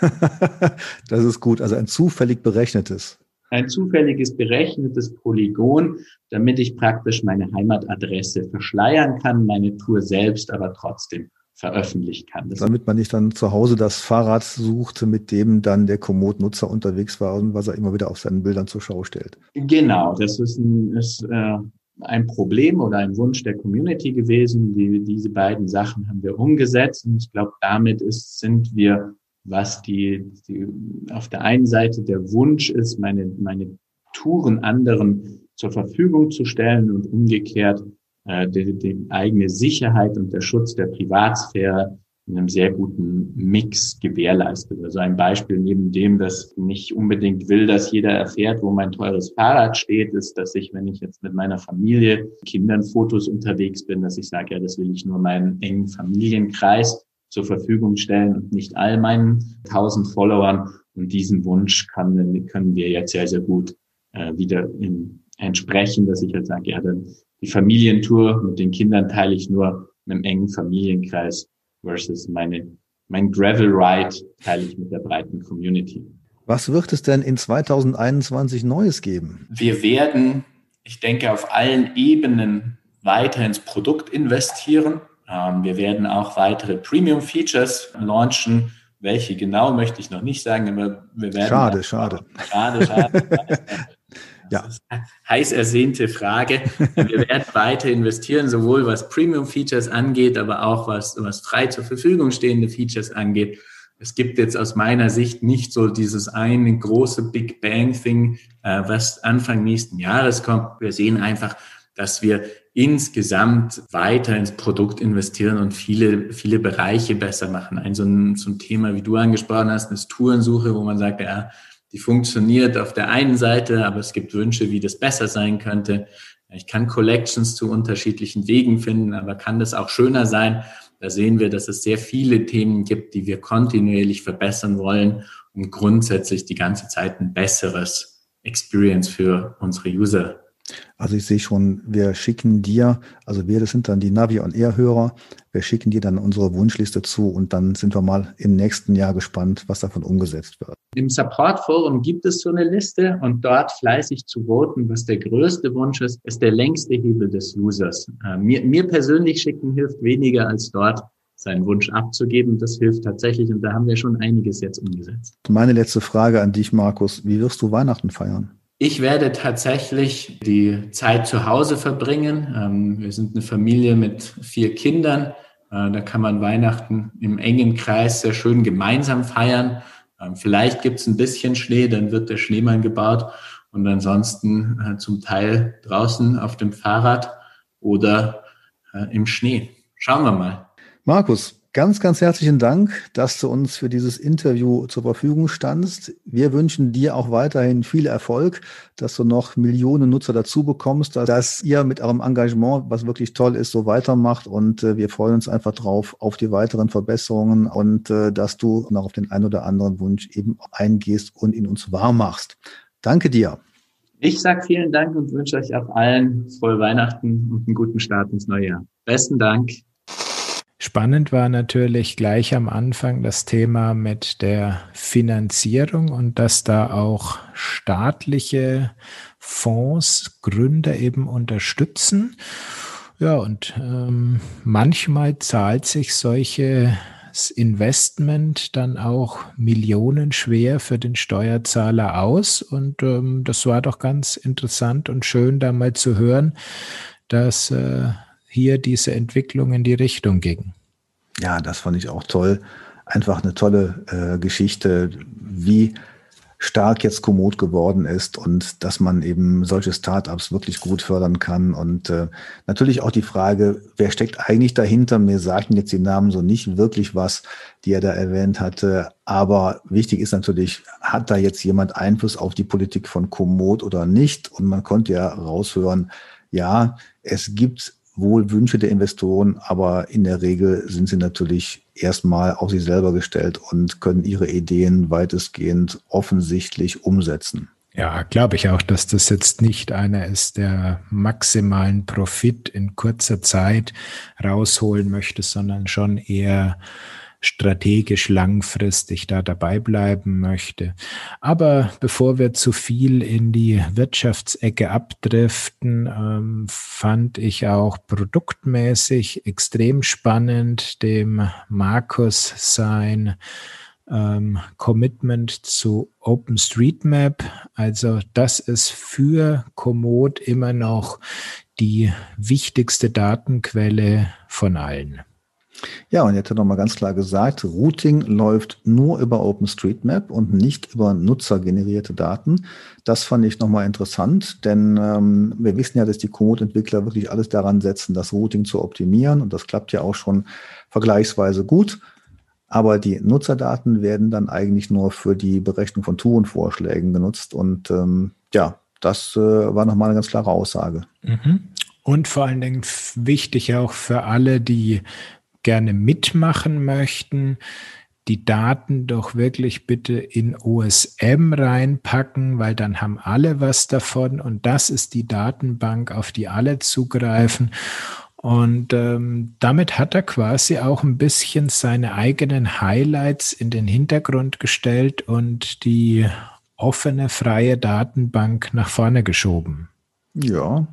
C: das ist gut, also ein zufällig berechnetes.
H: Ein zufälliges berechnetes Polygon, damit ich praktisch meine Heimatadresse verschleiern kann, meine Tour selbst aber trotzdem veröffentlicht kann.
C: Das Damit man nicht dann zu Hause das Fahrrad sucht, mit dem dann der Komoot-Nutzer unterwegs war und was er immer wieder auf seinen Bildern zur Schau stellt.
H: Genau, das ist ein, ist, äh, ein Problem oder ein Wunsch der Community gewesen. Die, diese beiden Sachen haben wir umgesetzt und ich glaube, damit ist, sind wir, was die, die auf der einen Seite der Wunsch ist, meine, meine Touren anderen zur Verfügung zu stellen und umgekehrt äh, die, die eigene Sicherheit und der Schutz der Privatsphäre in einem sehr guten Mix gewährleistet. Also ein Beispiel neben dem, dass ich nicht unbedingt will, dass jeder erfährt, wo mein teures Fahrrad steht, ist, dass ich, wenn ich jetzt mit meiner Familie, Kindern Fotos unterwegs bin, dass ich sage, ja, das will ich nur meinen engen Familienkreis zur Verfügung stellen und nicht all meinen tausend Followern. Und diesen Wunsch kann, können wir jetzt sehr, sehr gut äh, wieder in, entsprechen, dass ich jetzt sage, ja, dann die Familientour mit den Kindern teile ich nur einem engen Familienkreis versus meine, mein Gravel Ride teile ich mit der breiten Community.
C: Was wird es denn in 2021 Neues geben?
H: Wir werden, ich denke, auf allen Ebenen weiter ins Produkt investieren. Ähm, wir werden auch weitere Premium Features launchen. Welche genau möchte ich noch nicht sagen, aber wir werden.
C: Schade, schade. Schade, schade.
H: Ja. Das ist eine heiß ersehnte Frage. Wir werden weiter investieren, sowohl was Premium-Features angeht, aber auch was, was frei zur Verfügung stehende Features angeht. Es gibt jetzt aus meiner Sicht nicht so dieses eine große Big Bang-Thing, äh, was Anfang nächsten Jahres kommt. Wir sehen einfach, dass wir insgesamt weiter ins Produkt investieren und viele, viele Bereiche besser machen. Ein so ein, so ein Thema, wie du angesprochen hast, ist Tourensuche, wo man sagt, ja, die funktioniert auf der einen Seite, aber es gibt Wünsche, wie das besser sein könnte. Ich kann Collections zu unterschiedlichen Wegen finden, aber kann das auch schöner sein? Da sehen wir, dass es sehr viele Themen gibt, die wir kontinuierlich verbessern wollen, um grundsätzlich die ganze Zeit ein besseres Experience für unsere User
C: also ich sehe schon, wir schicken dir, also wir, das sind dann die Navi- und Air-Hörer, wir schicken dir dann unsere Wunschliste zu und dann sind wir mal im nächsten Jahr gespannt, was davon umgesetzt wird.
H: Im Support-Forum gibt es so eine Liste und dort fleißig zu voten, was der größte Wunsch ist, ist der längste Hebel des Users. Äh, mir, mir persönlich schicken hilft weniger als dort seinen Wunsch abzugeben. Das hilft tatsächlich und da haben wir schon einiges jetzt umgesetzt.
C: Meine letzte Frage an dich, Markus. Wie wirst du Weihnachten feiern?
H: Ich werde tatsächlich die Zeit zu Hause verbringen. Ähm, wir sind eine Familie mit vier Kindern. Äh, da kann man Weihnachten im engen Kreis sehr schön gemeinsam feiern. Ähm, vielleicht gibt es ein bisschen Schnee, dann wird der Schneemann gebaut und ansonsten äh, zum Teil draußen auf dem Fahrrad oder äh, im Schnee. Schauen wir mal.
C: Markus, Ganz, ganz herzlichen Dank, dass du uns für dieses Interview zur Verfügung standst. Wir wünschen dir auch weiterhin viel Erfolg, dass du noch Millionen Nutzer dazu bekommst, dass ihr mit eurem Engagement, was wirklich toll ist, so weitermacht. Und äh, wir freuen uns einfach drauf auf die weiteren Verbesserungen und äh, dass du noch auf den einen oder anderen Wunsch eben eingehst und ihn uns wahr machst. Danke dir.
H: Ich sage vielen Dank und wünsche euch auch allen frohe Weihnachten und einen guten Start ins neue Jahr. Besten Dank.
A: Spannend war natürlich gleich am Anfang das Thema mit der Finanzierung und dass da auch staatliche Fonds Gründer eben unterstützen. Ja, und ähm, manchmal zahlt sich solches Investment dann auch millionenschwer für den Steuerzahler aus. Und ähm, das war doch ganz interessant und schön, da mal zu hören, dass äh, hier diese Entwicklung in die Richtung ging.
C: Ja, das fand ich auch toll. Einfach eine tolle äh, Geschichte, wie stark jetzt Komoot geworden ist und dass man eben solche Startups wirklich gut fördern kann. Und äh, natürlich auch die Frage, wer steckt eigentlich dahinter? Mir sagten jetzt die Namen so nicht wirklich was, die er da erwähnt hatte. Aber wichtig ist natürlich, hat da jetzt jemand Einfluss auf die Politik von Komoot oder nicht? Und man konnte ja raushören, ja, es gibt wohl Wünsche der Investoren, aber in der Regel sind sie natürlich erstmal auf sich selber gestellt und können ihre Ideen weitestgehend offensichtlich umsetzen.
A: Ja, glaube ich auch, dass das jetzt nicht einer ist, der maximalen Profit in kurzer Zeit rausholen möchte, sondern schon eher strategisch langfristig da dabei bleiben möchte. Aber bevor wir zu viel in die Wirtschaftsecke abdriften, ähm, fand ich auch produktmäßig extrem spannend, dem Markus sein ähm, Commitment zu OpenStreetMap. Also das ist für Komoot immer noch die wichtigste Datenquelle von allen.
C: Ja, und jetzt hat er nochmal ganz klar gesagt, Routing läuft nur über OpenStreetMap und nicht über nutzergenerierte Daten. Das fand ich nochmal interessant, denn ähm, wir wissen ja, dass die Komoot-Entwickler wirklich alles daran setzen, das Routing zu optimieren und das klappt ja auch schon vergleichsweise gut. Aber die Nutzerdaten werden dann eigentlich nur für die Berechnung von Tourenvorschlägen genutzt und ähm, ja, das äh, war nochmal eine ganz klare Aussage.
A: Mhm. Und vor allen Dingen wichtig auch für alle, die gerne mitmachen möchten, die Daten doch wirklich bitte in OSM reinpacken, weil dann haben alle was davon und das ist die Datenbank, auf die alle zugreifen. Und ähm, damit hat er quasi auch ein bisschen seine eigenen Highlights in den Hintergrund gestellt und die offene, freie Datenbank nach vorne geschoben.
C: Ja,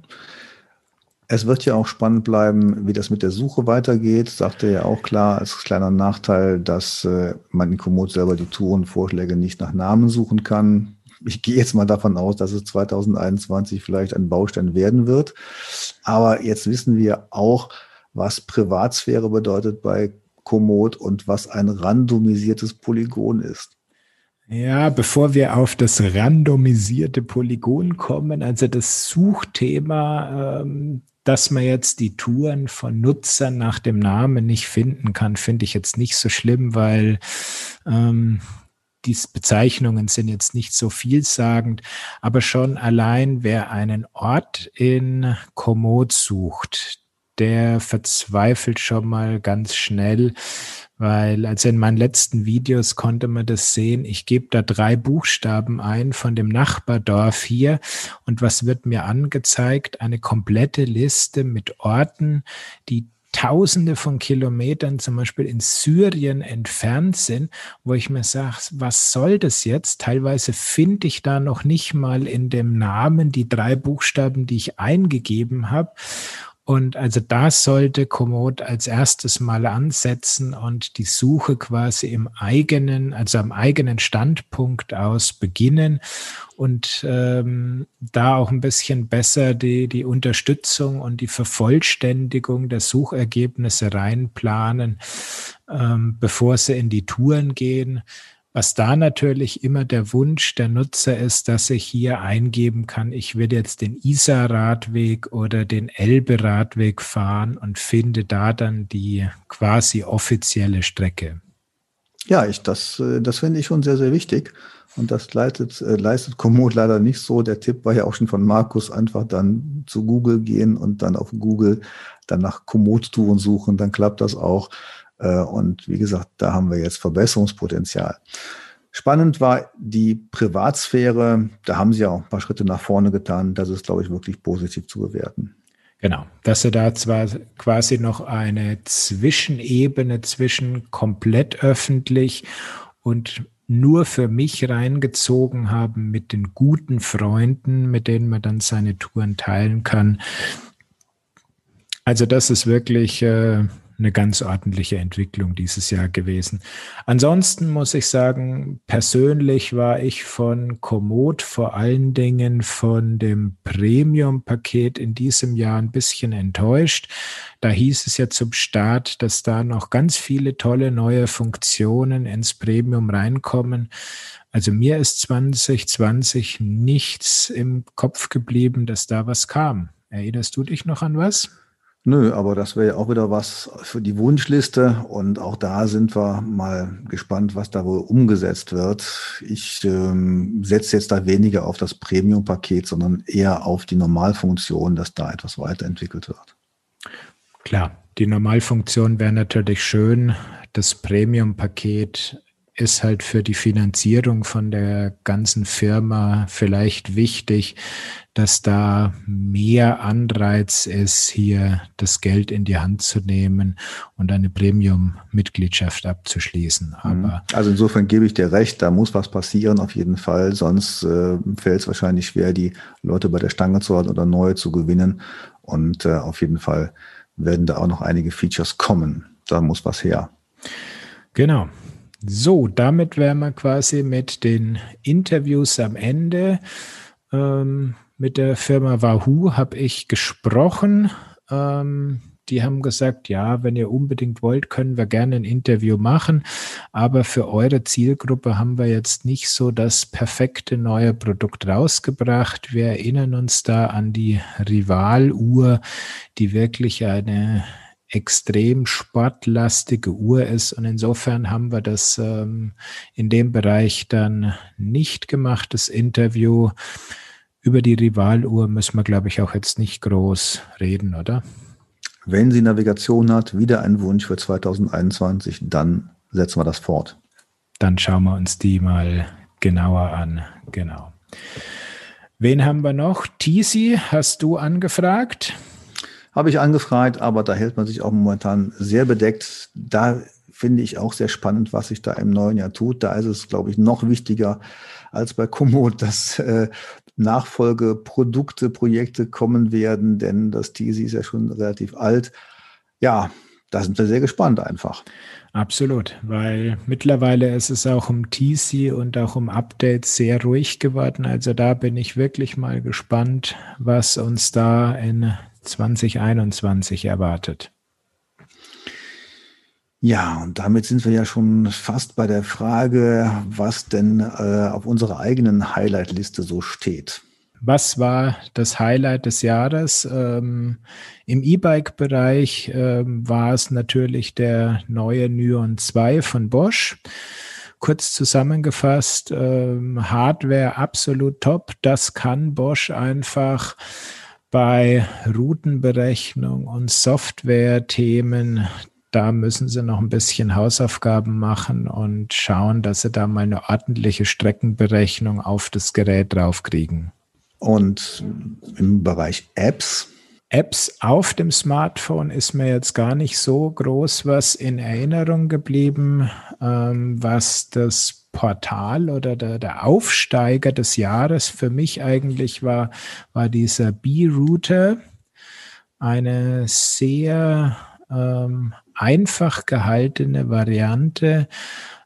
C: es wird ja auch spannend bleiben, wie das mit der Suche weitergeht. Sagte ja auch klar, als kleiner Nachteil, dass äh, man in Komoot selber die Tourenvorschläge nicht nach Namen suchen kann. Ich gehe jetzt mal davon aus, dass es 2021 vielleicht ein Baustein werden wird. Aber jetzt wissen wir auch, was Privatsphäre bedeutet bei Komoot und was ein randomisiertes Polygon ist.
A: Ja, bevor wir auf das randomisierte Polygon kommen, also das Suchthema, ähm, dass man jetzt die Touren von Nutzern nach dem Namen nicht finden kann, finde ich jetzt nicht so schlimm, weil ähm, die Bezeichnungen sind jetzt nicht so vielsagend, aber schon allein, wer einen Ort in Komoot sucht, der verzweifelt schon mal ganz schnell, weil also in meinen letzten Videos konnte man das sehen. Ich gebe da drei Buchstaben ein von dem Nachbardorf hier und was wird mir angezeigt? Eine komplette Liste mit Orten, die Tausende von Kilometern zum Beispiel in Syrien entfernt sind, wo ich mir sage, was soll das jetzt? Teilweise finde ich da noch nicht mal in dem Namen die drei Buchstaben, die ich eingegeben habe. Und also da sollte Komoot als erstes mal ansetzen und die Suche quasi im eigenen, also am eigenen Standpunkt aus beginnen und ähm, da auch ein bisschen besser die, die Unterstützung und die Vervollständigung der Suchergebnisse reinplanen, ähm, bevor sie in die Touren gehen. Was da natürlich immer der Wunsch der Nutzer ist, dass ich hier eingeben kann, ich will jetzt den Isar-Radweg oder den Elbe-Radweg fahren und finde da dann die quasi offizielle Strecke.
C: Ja, ich, das, äh, das finde ich schon sehr, sehr wichtig. Und das leitet, äh, leistet Komoot leider nicht so. Der Tipp war ja auch schon von Markus, einfach dann zu Google gehen und dann auf Google dann nach Komoot-Touren suchen, dann klappt das auch. Äh, und wie gesagt, da haben wir jetzt Verbesserungspotenzial. Spannend war die Privatsphäre. Da haben sie auch ein paar Schritte nach vorne getan. Das ist, glaube ich, wirklich positiv zu bewerten.
A: Genau, dass sie da zwar quasi noch eine Zwischenebene zwischen komplett öffentlich und nur für mich reingezogen haben mit den guten Freunden, mit denen man dann seine Touren teilen kann. Also das ist wirklich äh, eine ganz ordentliche Entwicklung dieses Jahr gewesen. Ansonsten muss ich sagen, persönlich war ich von Komoot vor allen Dingen von dem Premium-Paket in diesem Jahr ein bisschen enttäuscht. Da hieß es ja zum Start, dass da noch ganz viele tolle neue Funktionen ins Premium reinkommen. Also mir ist 2020 nichts im Kopf geblieben, dass da was kam. Erinnerst du dich noch an was?
C: Nö, aber das wäre ja auch wieder was für die Wunschliste. Und auch da sind wir mal gespannt, was da wohl umgesetzt wird. Ich ähm, setze jetzt da weniger auf das Premium-Paket, sondern eher auf die Normalfunktion, dass da etwas weiterentwickelt wird.
A: Klar, die Normalfunktion wäre natürlich schön. Das Premium-Paket ist halt für die Finanzierung von der ganzen Firma vielleicht wichtig, dass da mehr Anreiz ist, hier das Geld in die Hand zu nehmen und eine Premium-Mitgliedschaft abzuschließen. Mhm. Aber
C: also insofern gebe ich dir recht, da muss was passieren auf jeden Fall, sonst äh, fällt es wahrscheinlich schwer, die Leute bei der Stange zu halten oder neue zu gewinnen. Und äh, auf jeden Fall werden da auch noch einige Features kommen. Da muss was her.
A: Genau. So, damit wären wir quasi mit den Interviews am Ende. Ähm, mit der Firma Wahoo habe ich gesprochen. Ähm, die haben gesagt, ja, wenn ihr unbedingt wollt, können wir gerne ein Interview machen. Aber für eure Zielgruppe haben wir jetzt nicht so das perfekte neue Produkt rausgebracht. Wir erinnern uns da an die Rivaluhr, die wirklich eine extrem sportlastige Uhr ist. Und insofern haben wir das ähm, in dem Bereich dann nicht gemacht, das Interview. Über die Rivaluhr müssen wir, glaube ich, auch jetzt nicht groß reden, oder?
C: Wenn sie Navigation hat, wieder ein Wunsch für 2021, dann setzen wir das fort.
A: Dann schauen wir uns die mal genauer an. Genau. Wen haben wir noch? Tisi, hast du angefragt?
C: Habe ich angefragt, aber da hält man sich auch momentan sehr bedeckt. Da finde ich auch sehr spannend, was sich da im neuen Jahr tut. Da ist es, glaube ich, noch wichtiger als bei Komoot, dass äh, Nachfolgeprodukte, Projekte kommen werden, denn das TC ist ja schon relativ alt. Ja, da sind wir sehr gespannt einfach.
A: Absolut, weil mittlerweile ist es auch um TC und auch um Updates sehr ruhig geworden. Also da bin ich wirklich mal gespannt, was uns da in 2021 erwartet.
C: Ja, und damit sind wir ja schon fast bei der Frage, was denn äh, auf unserer eigenen Highlight-Liste so steht.
A: Was war das Highlight des Jahres? Ähm, Im E-Bike-Bereich ähm, war es natürlich der neue Nyon 2 von Bosch. kurz zusammengefasst, ähm, Hardware absolut top. Das kann Bosch einfach bei Routenberechnung und Software-Themen da müssen sie noch ein bisschen Hausaufgaben machen und schauen, dass sie da mal eine ordentliche Streckenberechnung auf das Gerät draufkriegen.
C: Und im Bereich Apps?
A: Apps auf dem Smartphone ist mir jetzt gar nicht so groß was in Erinnerung geblieben, ähm, was das Portal oder der, der Aufsteiger des Jahres für mich eigentlich war, war dieser B-Router. Eine sehr ähm, einfach gehaltene Variante,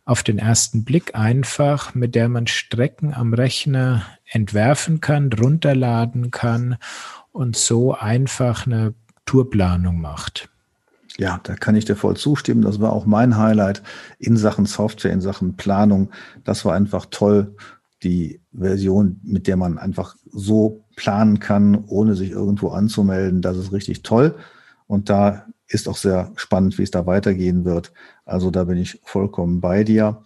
A: auf den ersten Blick einfach, mit der man Strecken am Rechner entwerfen kann, runterladen kann und so einfach eine Tourplanung macht.
C: Ja, da kann ich dir voll zustimmen. Das war auch mein Highlight in Sachen Software, in Sachen Planung. Das war einfach toll. Die Version, mit der man einfach so planen kann, ohne sich irgendwo anzumelden, das ist richtig toll. Und da ist auch sehr spannend, wie es da weitergehen wird. Also da bin ich vollkommen bei dir.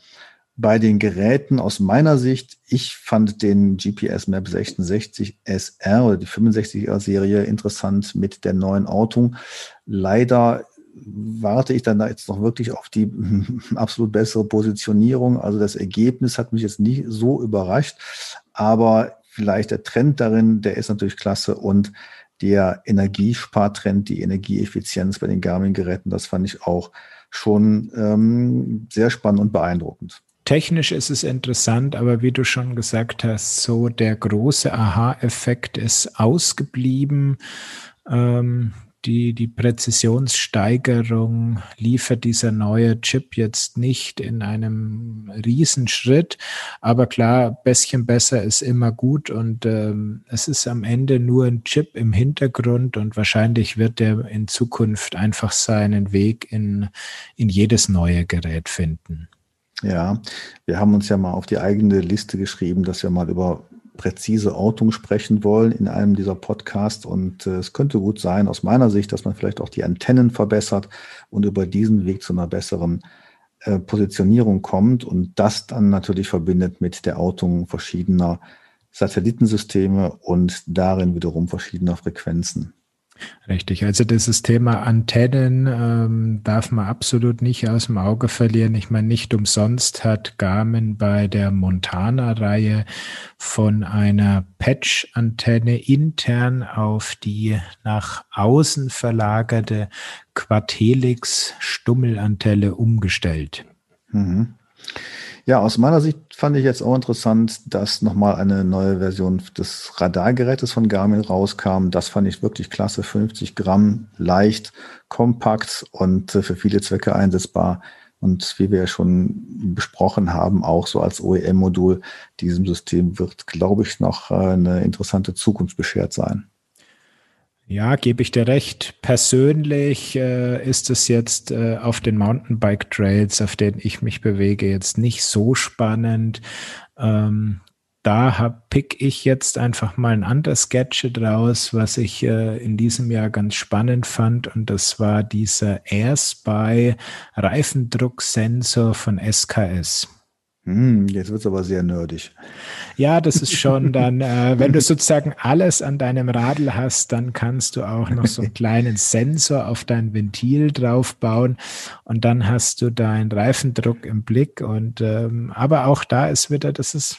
C: Bei den Geräten aus meiner Sicht, ich fand den GPS Map 1660 SR oder die 65er Serie interessant mit der neuen Autung. Leider warte ich dann da jetzt noch wirklich auf die absolut bessere Positionierung. Also das Ergebnis hat mich jetzt nicht so überrascht, aber vielleicht der Trend darin, der ist natürlich klasse und der Energiespartrend, die Energieeffizienz bei den Garmin-Geräten, das fand ich auch schon ähm, sehr spannend und beeindruckend.
A: Technisch ist es interessant, aber wie du schon gesagt hast, so der große Aha-Effekt ist ausgeblieben. Ähm, die, die Präzisionssteigerung liefert dieser neue Chip jetzt nicht in einem Riesenschritt. Aber klar, bisschen besser ist immer gut und ähm, es ist am Ende nur ein Chip im Hintergrund und wahrscheinlich wird er in Zukunft einfach seinen Weg in, in jedes neue Gerät finden.
C: Ja, wir haben uns ja mal auf die eigene Liste geschrieben, dass wir mal über präzise Ortung sprechen wollen in einem dieser Podcasts. Und äh, es könnte gut sein, aus meiner Sicht, dass man vielleicht auch die Antennen verbessert und über diesen Weg zu einer besseren äh, Positionierung kommt und das dann natürlich verbindet mit der Ortung verschiedener Satellitensysteme und darin wiederum verschiedener Frequenzen.
A: Richtig, also dieses Thema Antennen ähm, darf man absolut nicht aus dem Auge verlieren. Ich meine, nicht umsonst hat Garmin bei der Montana-Reihe von einer Patch-Antenne intern auf die nach außen verlagerte Quadhelix-Stummelantenne umgestellt.
C: Mhm. Ja, aus meiner Sicht fand ich jetzt auch interessant, dass nochmal eine neue Version des Radargerätes von Garmin rauskam. Das fand ich wirklich klasse. 50 Gramm, leicht, kompakt und äh, für viele Zwecke einsetzbar. Und wie wir ja schon besprochen haben, auch so als OEM-Modul diesem System wird, glaube ich, noch äh, eine interessante Zukunft beschert sein.
A: Ja, gebe ich dir recht. Persönlich äh, ist es jetzt äh, auf den Mountainbike-Trails, auf denen ich mich bewege, jetzt nicht so spannend. Ähm, da hab, pick ich jetzt einfach mal ein anderes Gadget raus, was ich äh, in diesem Jahr ganz spannend fand. Und das war dieser AirSpy Reifendrucksensor von SKS.
C: Hm, jetzt wird es aber sehr nerdig.
A: Ja, das ist schon dann, äh, wenn du sozusagen alles an deinem Radl hast, dann kannst du auch noch so einen kleinen Sensor auf dein Ventil draufbauen und dann hast du deinen Reifendruck im Blick. Und ähm, aber auch da ist wieder, das ist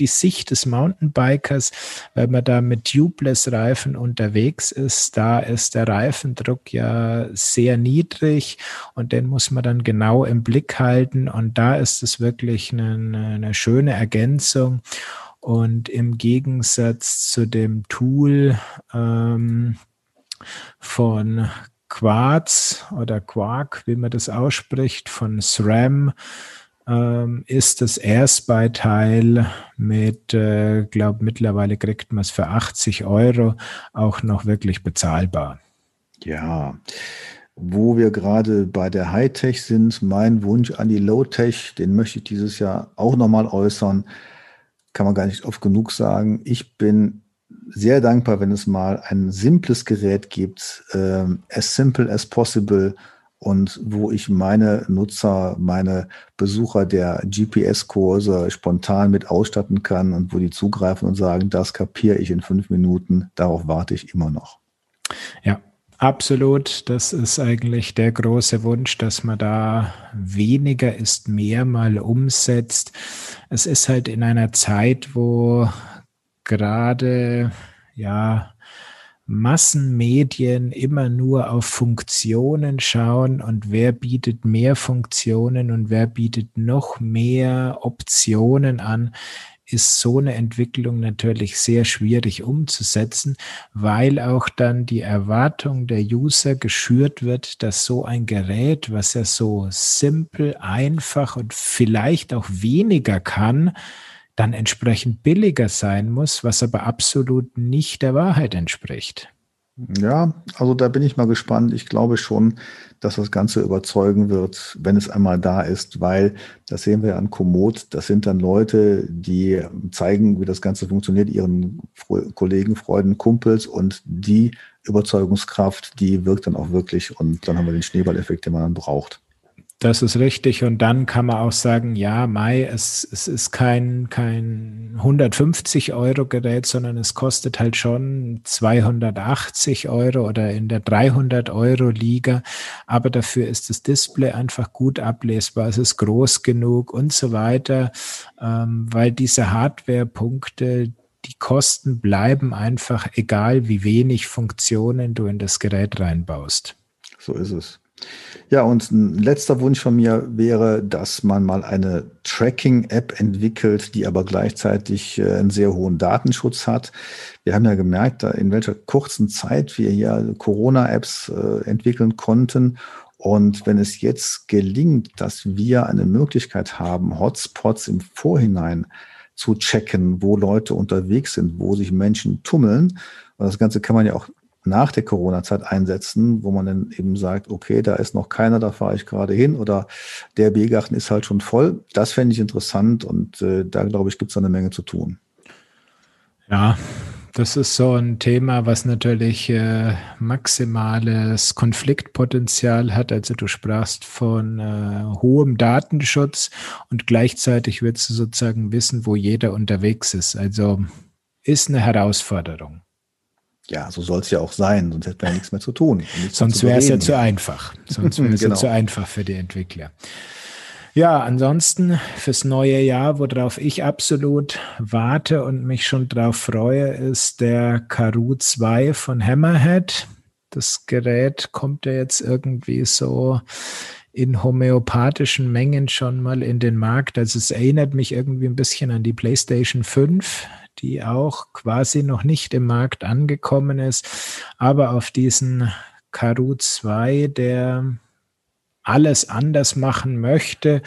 A: die Sicht des Mountainbikers, wenn man da mit Tubeless-Reifen unterwegs ist, da ist der Reifendruck ja sehr niedrig und den muss man dann genau im Blick halten und da ist es wirklich eine, eine schöne Ergänzung. Und im Gegensatz zu dem Tool ähm, von Quartz oder Quark, wie man das ausspricht, von SRAM, ähm, ist das Airsby-Teil mit, äh, glaube mittlerweile kriegt man es für 80 Euro auch noch wirklich bezahlbar.
C: Ja, wo wir gerade bei der Hightech sind, mein Wunsch an die Low-Tech, den möchte ich dieses Jahr auch nochmal äußern. Kann man gar nicht oft genug sagen. Ich bin sehr dankbar, wenn es mal ein simples Gerät gibt, ähm, as simple as possible, und wo ich meine Nutzer, meine Besucher der GPS-Kurse spontan mit ausstatten kann und wo die zugreifen und sagen, das kapiere ich in fünf Minuten, darauf warte ich immer noch.
A: Ja, Absolut, das ist eigentlich der große Wunsch, dass man da weniger ist mehr mal umsetzt. Es ist halt in einer Zeit, wo gerade ja Massenmedien immer nur auf Funktionen schauen und wer bietet mehr Funktionen und wer bietet noch mehr Optionen an, ist so eine Entwicklung natürlich sehr schwierig umzusetzen, weil auch dann die Erwartung der User geschürt wird, dass so ein Gerät, was ja so simpel, einfach und vielleicht auch weniger kann, dann entsprechend billiger sein muss, was aber absolut nicht der Wahrheit entspricht.
C: Ja, also da bin ich mal gespannt. Ich glaube schon, dass das Ganze überzeugen wird, wenn es einmal da ist, weil das sehen wir an Komoot. Das sind dann Leute, die zeigen, wie das Ganze funktioniert, ihren Kollegen, Freunden, Kumpels und die Überzeugungskraft, die wirkt dann auch wirklich und dann haben wir den Schneeballeffekt, den man dann braucht.
A: Das ist richtig. Und dann kann man auch sagen, ja, Mai, es, es ist kein, kein 150 Euro Gerät, sondern es kostet halt schon 280 Euro oder in der 300 Euro Liga. Aber dafür ist das Display einfach gut ablesbar. Es ist groß genug und so weiter, ähm, weil diese Hardware-Punkte, die Kosten bleiben einfach, egal wie wenig Funktionen du in das Gerät reinbaust.
C: So ist es. Ja, und ein letzter Wunsch von mir wäre, dass man mal eine Tracking-App entwickelt, die aber gleichzeitig äh, einen sehr hohen Datenschutz hat. Wir haben ja gemerkt, in welcher kurzen Zeit wir hier Corona-Apps äh, entwickeln konnten. Und wenn es jetzt gelingt, dass wir eine Möglichkeit haben, Hotspots im Vorhinein zu checken, wo Leute unterwegs sind, wo sich Menschen tummeln, und das Ganze kann man ja auch nach der Corona-Zeit einsetzen, wo man dann eben sagt, okay, da ist noch keiner, da fahre ich gerade hin oder der Biergarten ist halt schon voll. Das fände ich interessant und äh, da glaube ich, gibt es eine Menge zu tun.
A: Ja, das ist so ein Thema, was natürlich äh, maximales Konfliktpotenzial hat. Also du sprachst von äh, hohem Datenschutz und gleichzeitig willst du sozusagen wissen, wo jeder unterwegs ist. Also ist eine Herausforderung.
C: Ja, so soll es ja auch sein, sonst hätten wir ja nichts mehr zu tun.
A: Sonst wäre es ja zu einfach. Sonst wäre es genau. ja zu einfach für die Entwickler. Ja, ansonsten fürs neue Jahr, worauf ich absolut warte und mich schon drauf freue, ist der Karoo 2 von Hammerhead. Das Gerät kommt ja jetzt irgendwie so in homöopathischen Mengen schon mal in den Markt. Also es erinnert mich irgendwie ein bisschen an die PlayStation 5, die auch quasi noch nicht im Markt angekommen ist, aber auf diesen Karoo 2, der alles anders machen möchte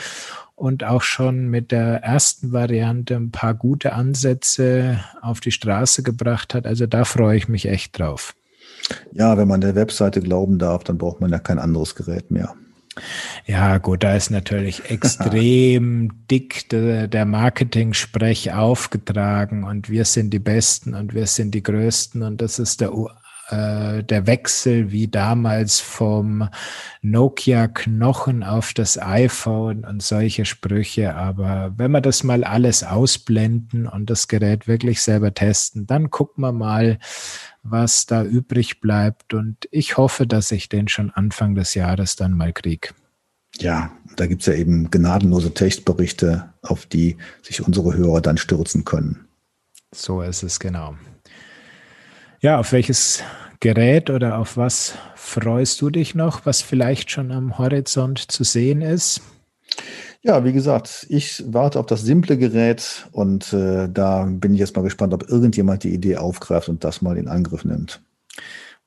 A: und auch schon mit der ersten Variante ein paar gute Ansätze auf die Straße gebracht hat. Also da freue ich mich echt drauf.
C: Ja, wenn man der Webseite glauben darf, dann braucht man ja kein anderes Gerät mehr.
A: Ja, gut, da ist natürlich extrem dick der, der Marketing-Sprech aufgetragen und wir sind die Besten und wir sind die Größten und das ist der äh, der Wechsel wie damals vom Nokia-Knochen auf das iPhone und solche Sprüche. Aber wenn wir das mal alles ausblenden und das Gerät wirklich selber testen, dann gucken wir mal, was da übrig bleibt. Und ich hoffe, dass ich den schon Anfang des Jahres dann mal kriege.
C: Ja, da gibt es ja eben gnadenlose Textberichte, auf die sich unsere Hörer dann stürzen können.
A: So ist es genau. Ja, auf welches Gerät oder auf was freust du dich noch, was vielleicht schon am Horizont zu sehen ist?
C: Ja, wie gesagt, ich warte auf das simple Gerät und äh, da bin ich jetzt mal gespannt, ob irgendjemand die Idee aufgreift und das mal in Angriff nimmt.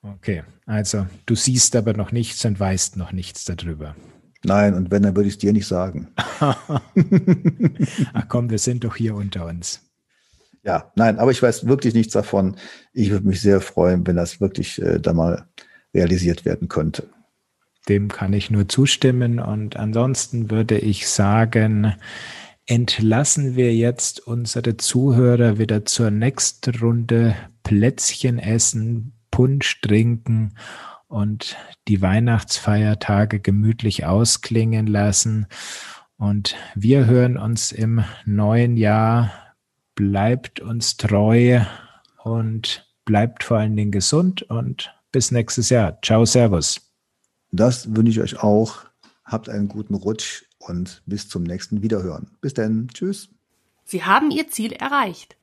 A: Okay, also du siehst aber noch nichts und weißt noch nichts darüber.
C: Nein, und wenn, dann würde ich es dir nicht sagen.
A: Ach komm, wir sind doch hier unter uns.
C: Ja, nein, aber ich weiß wirklich nichts davon. Ich würde mich sehr freuen, wenn das wirklich äh, da mal realisiert werden könnte.
A: Dem kann ich nur zustimmen. Und ansonsten würde ich sagen, entlassen wir jetzt unsere Zuhörer wieder zur nächsten Runde Plätzchen essen, Punsch trinken und die Weihnachtsfeiertage gemütlich ausklingen lassen. Und wir hören uns im neuen Jahr. Bleibt uns treu und bleibt vor allen Dingen gesund und bis nächstes Jahr. Ciao, Servus.
C: Das wünsche ich euch auch. Habt einen guten Rutsch und bis zum nächsten Wiederhören. Bis dann. Tschüss.
I: Sie haben Ihr Ziel erreicht.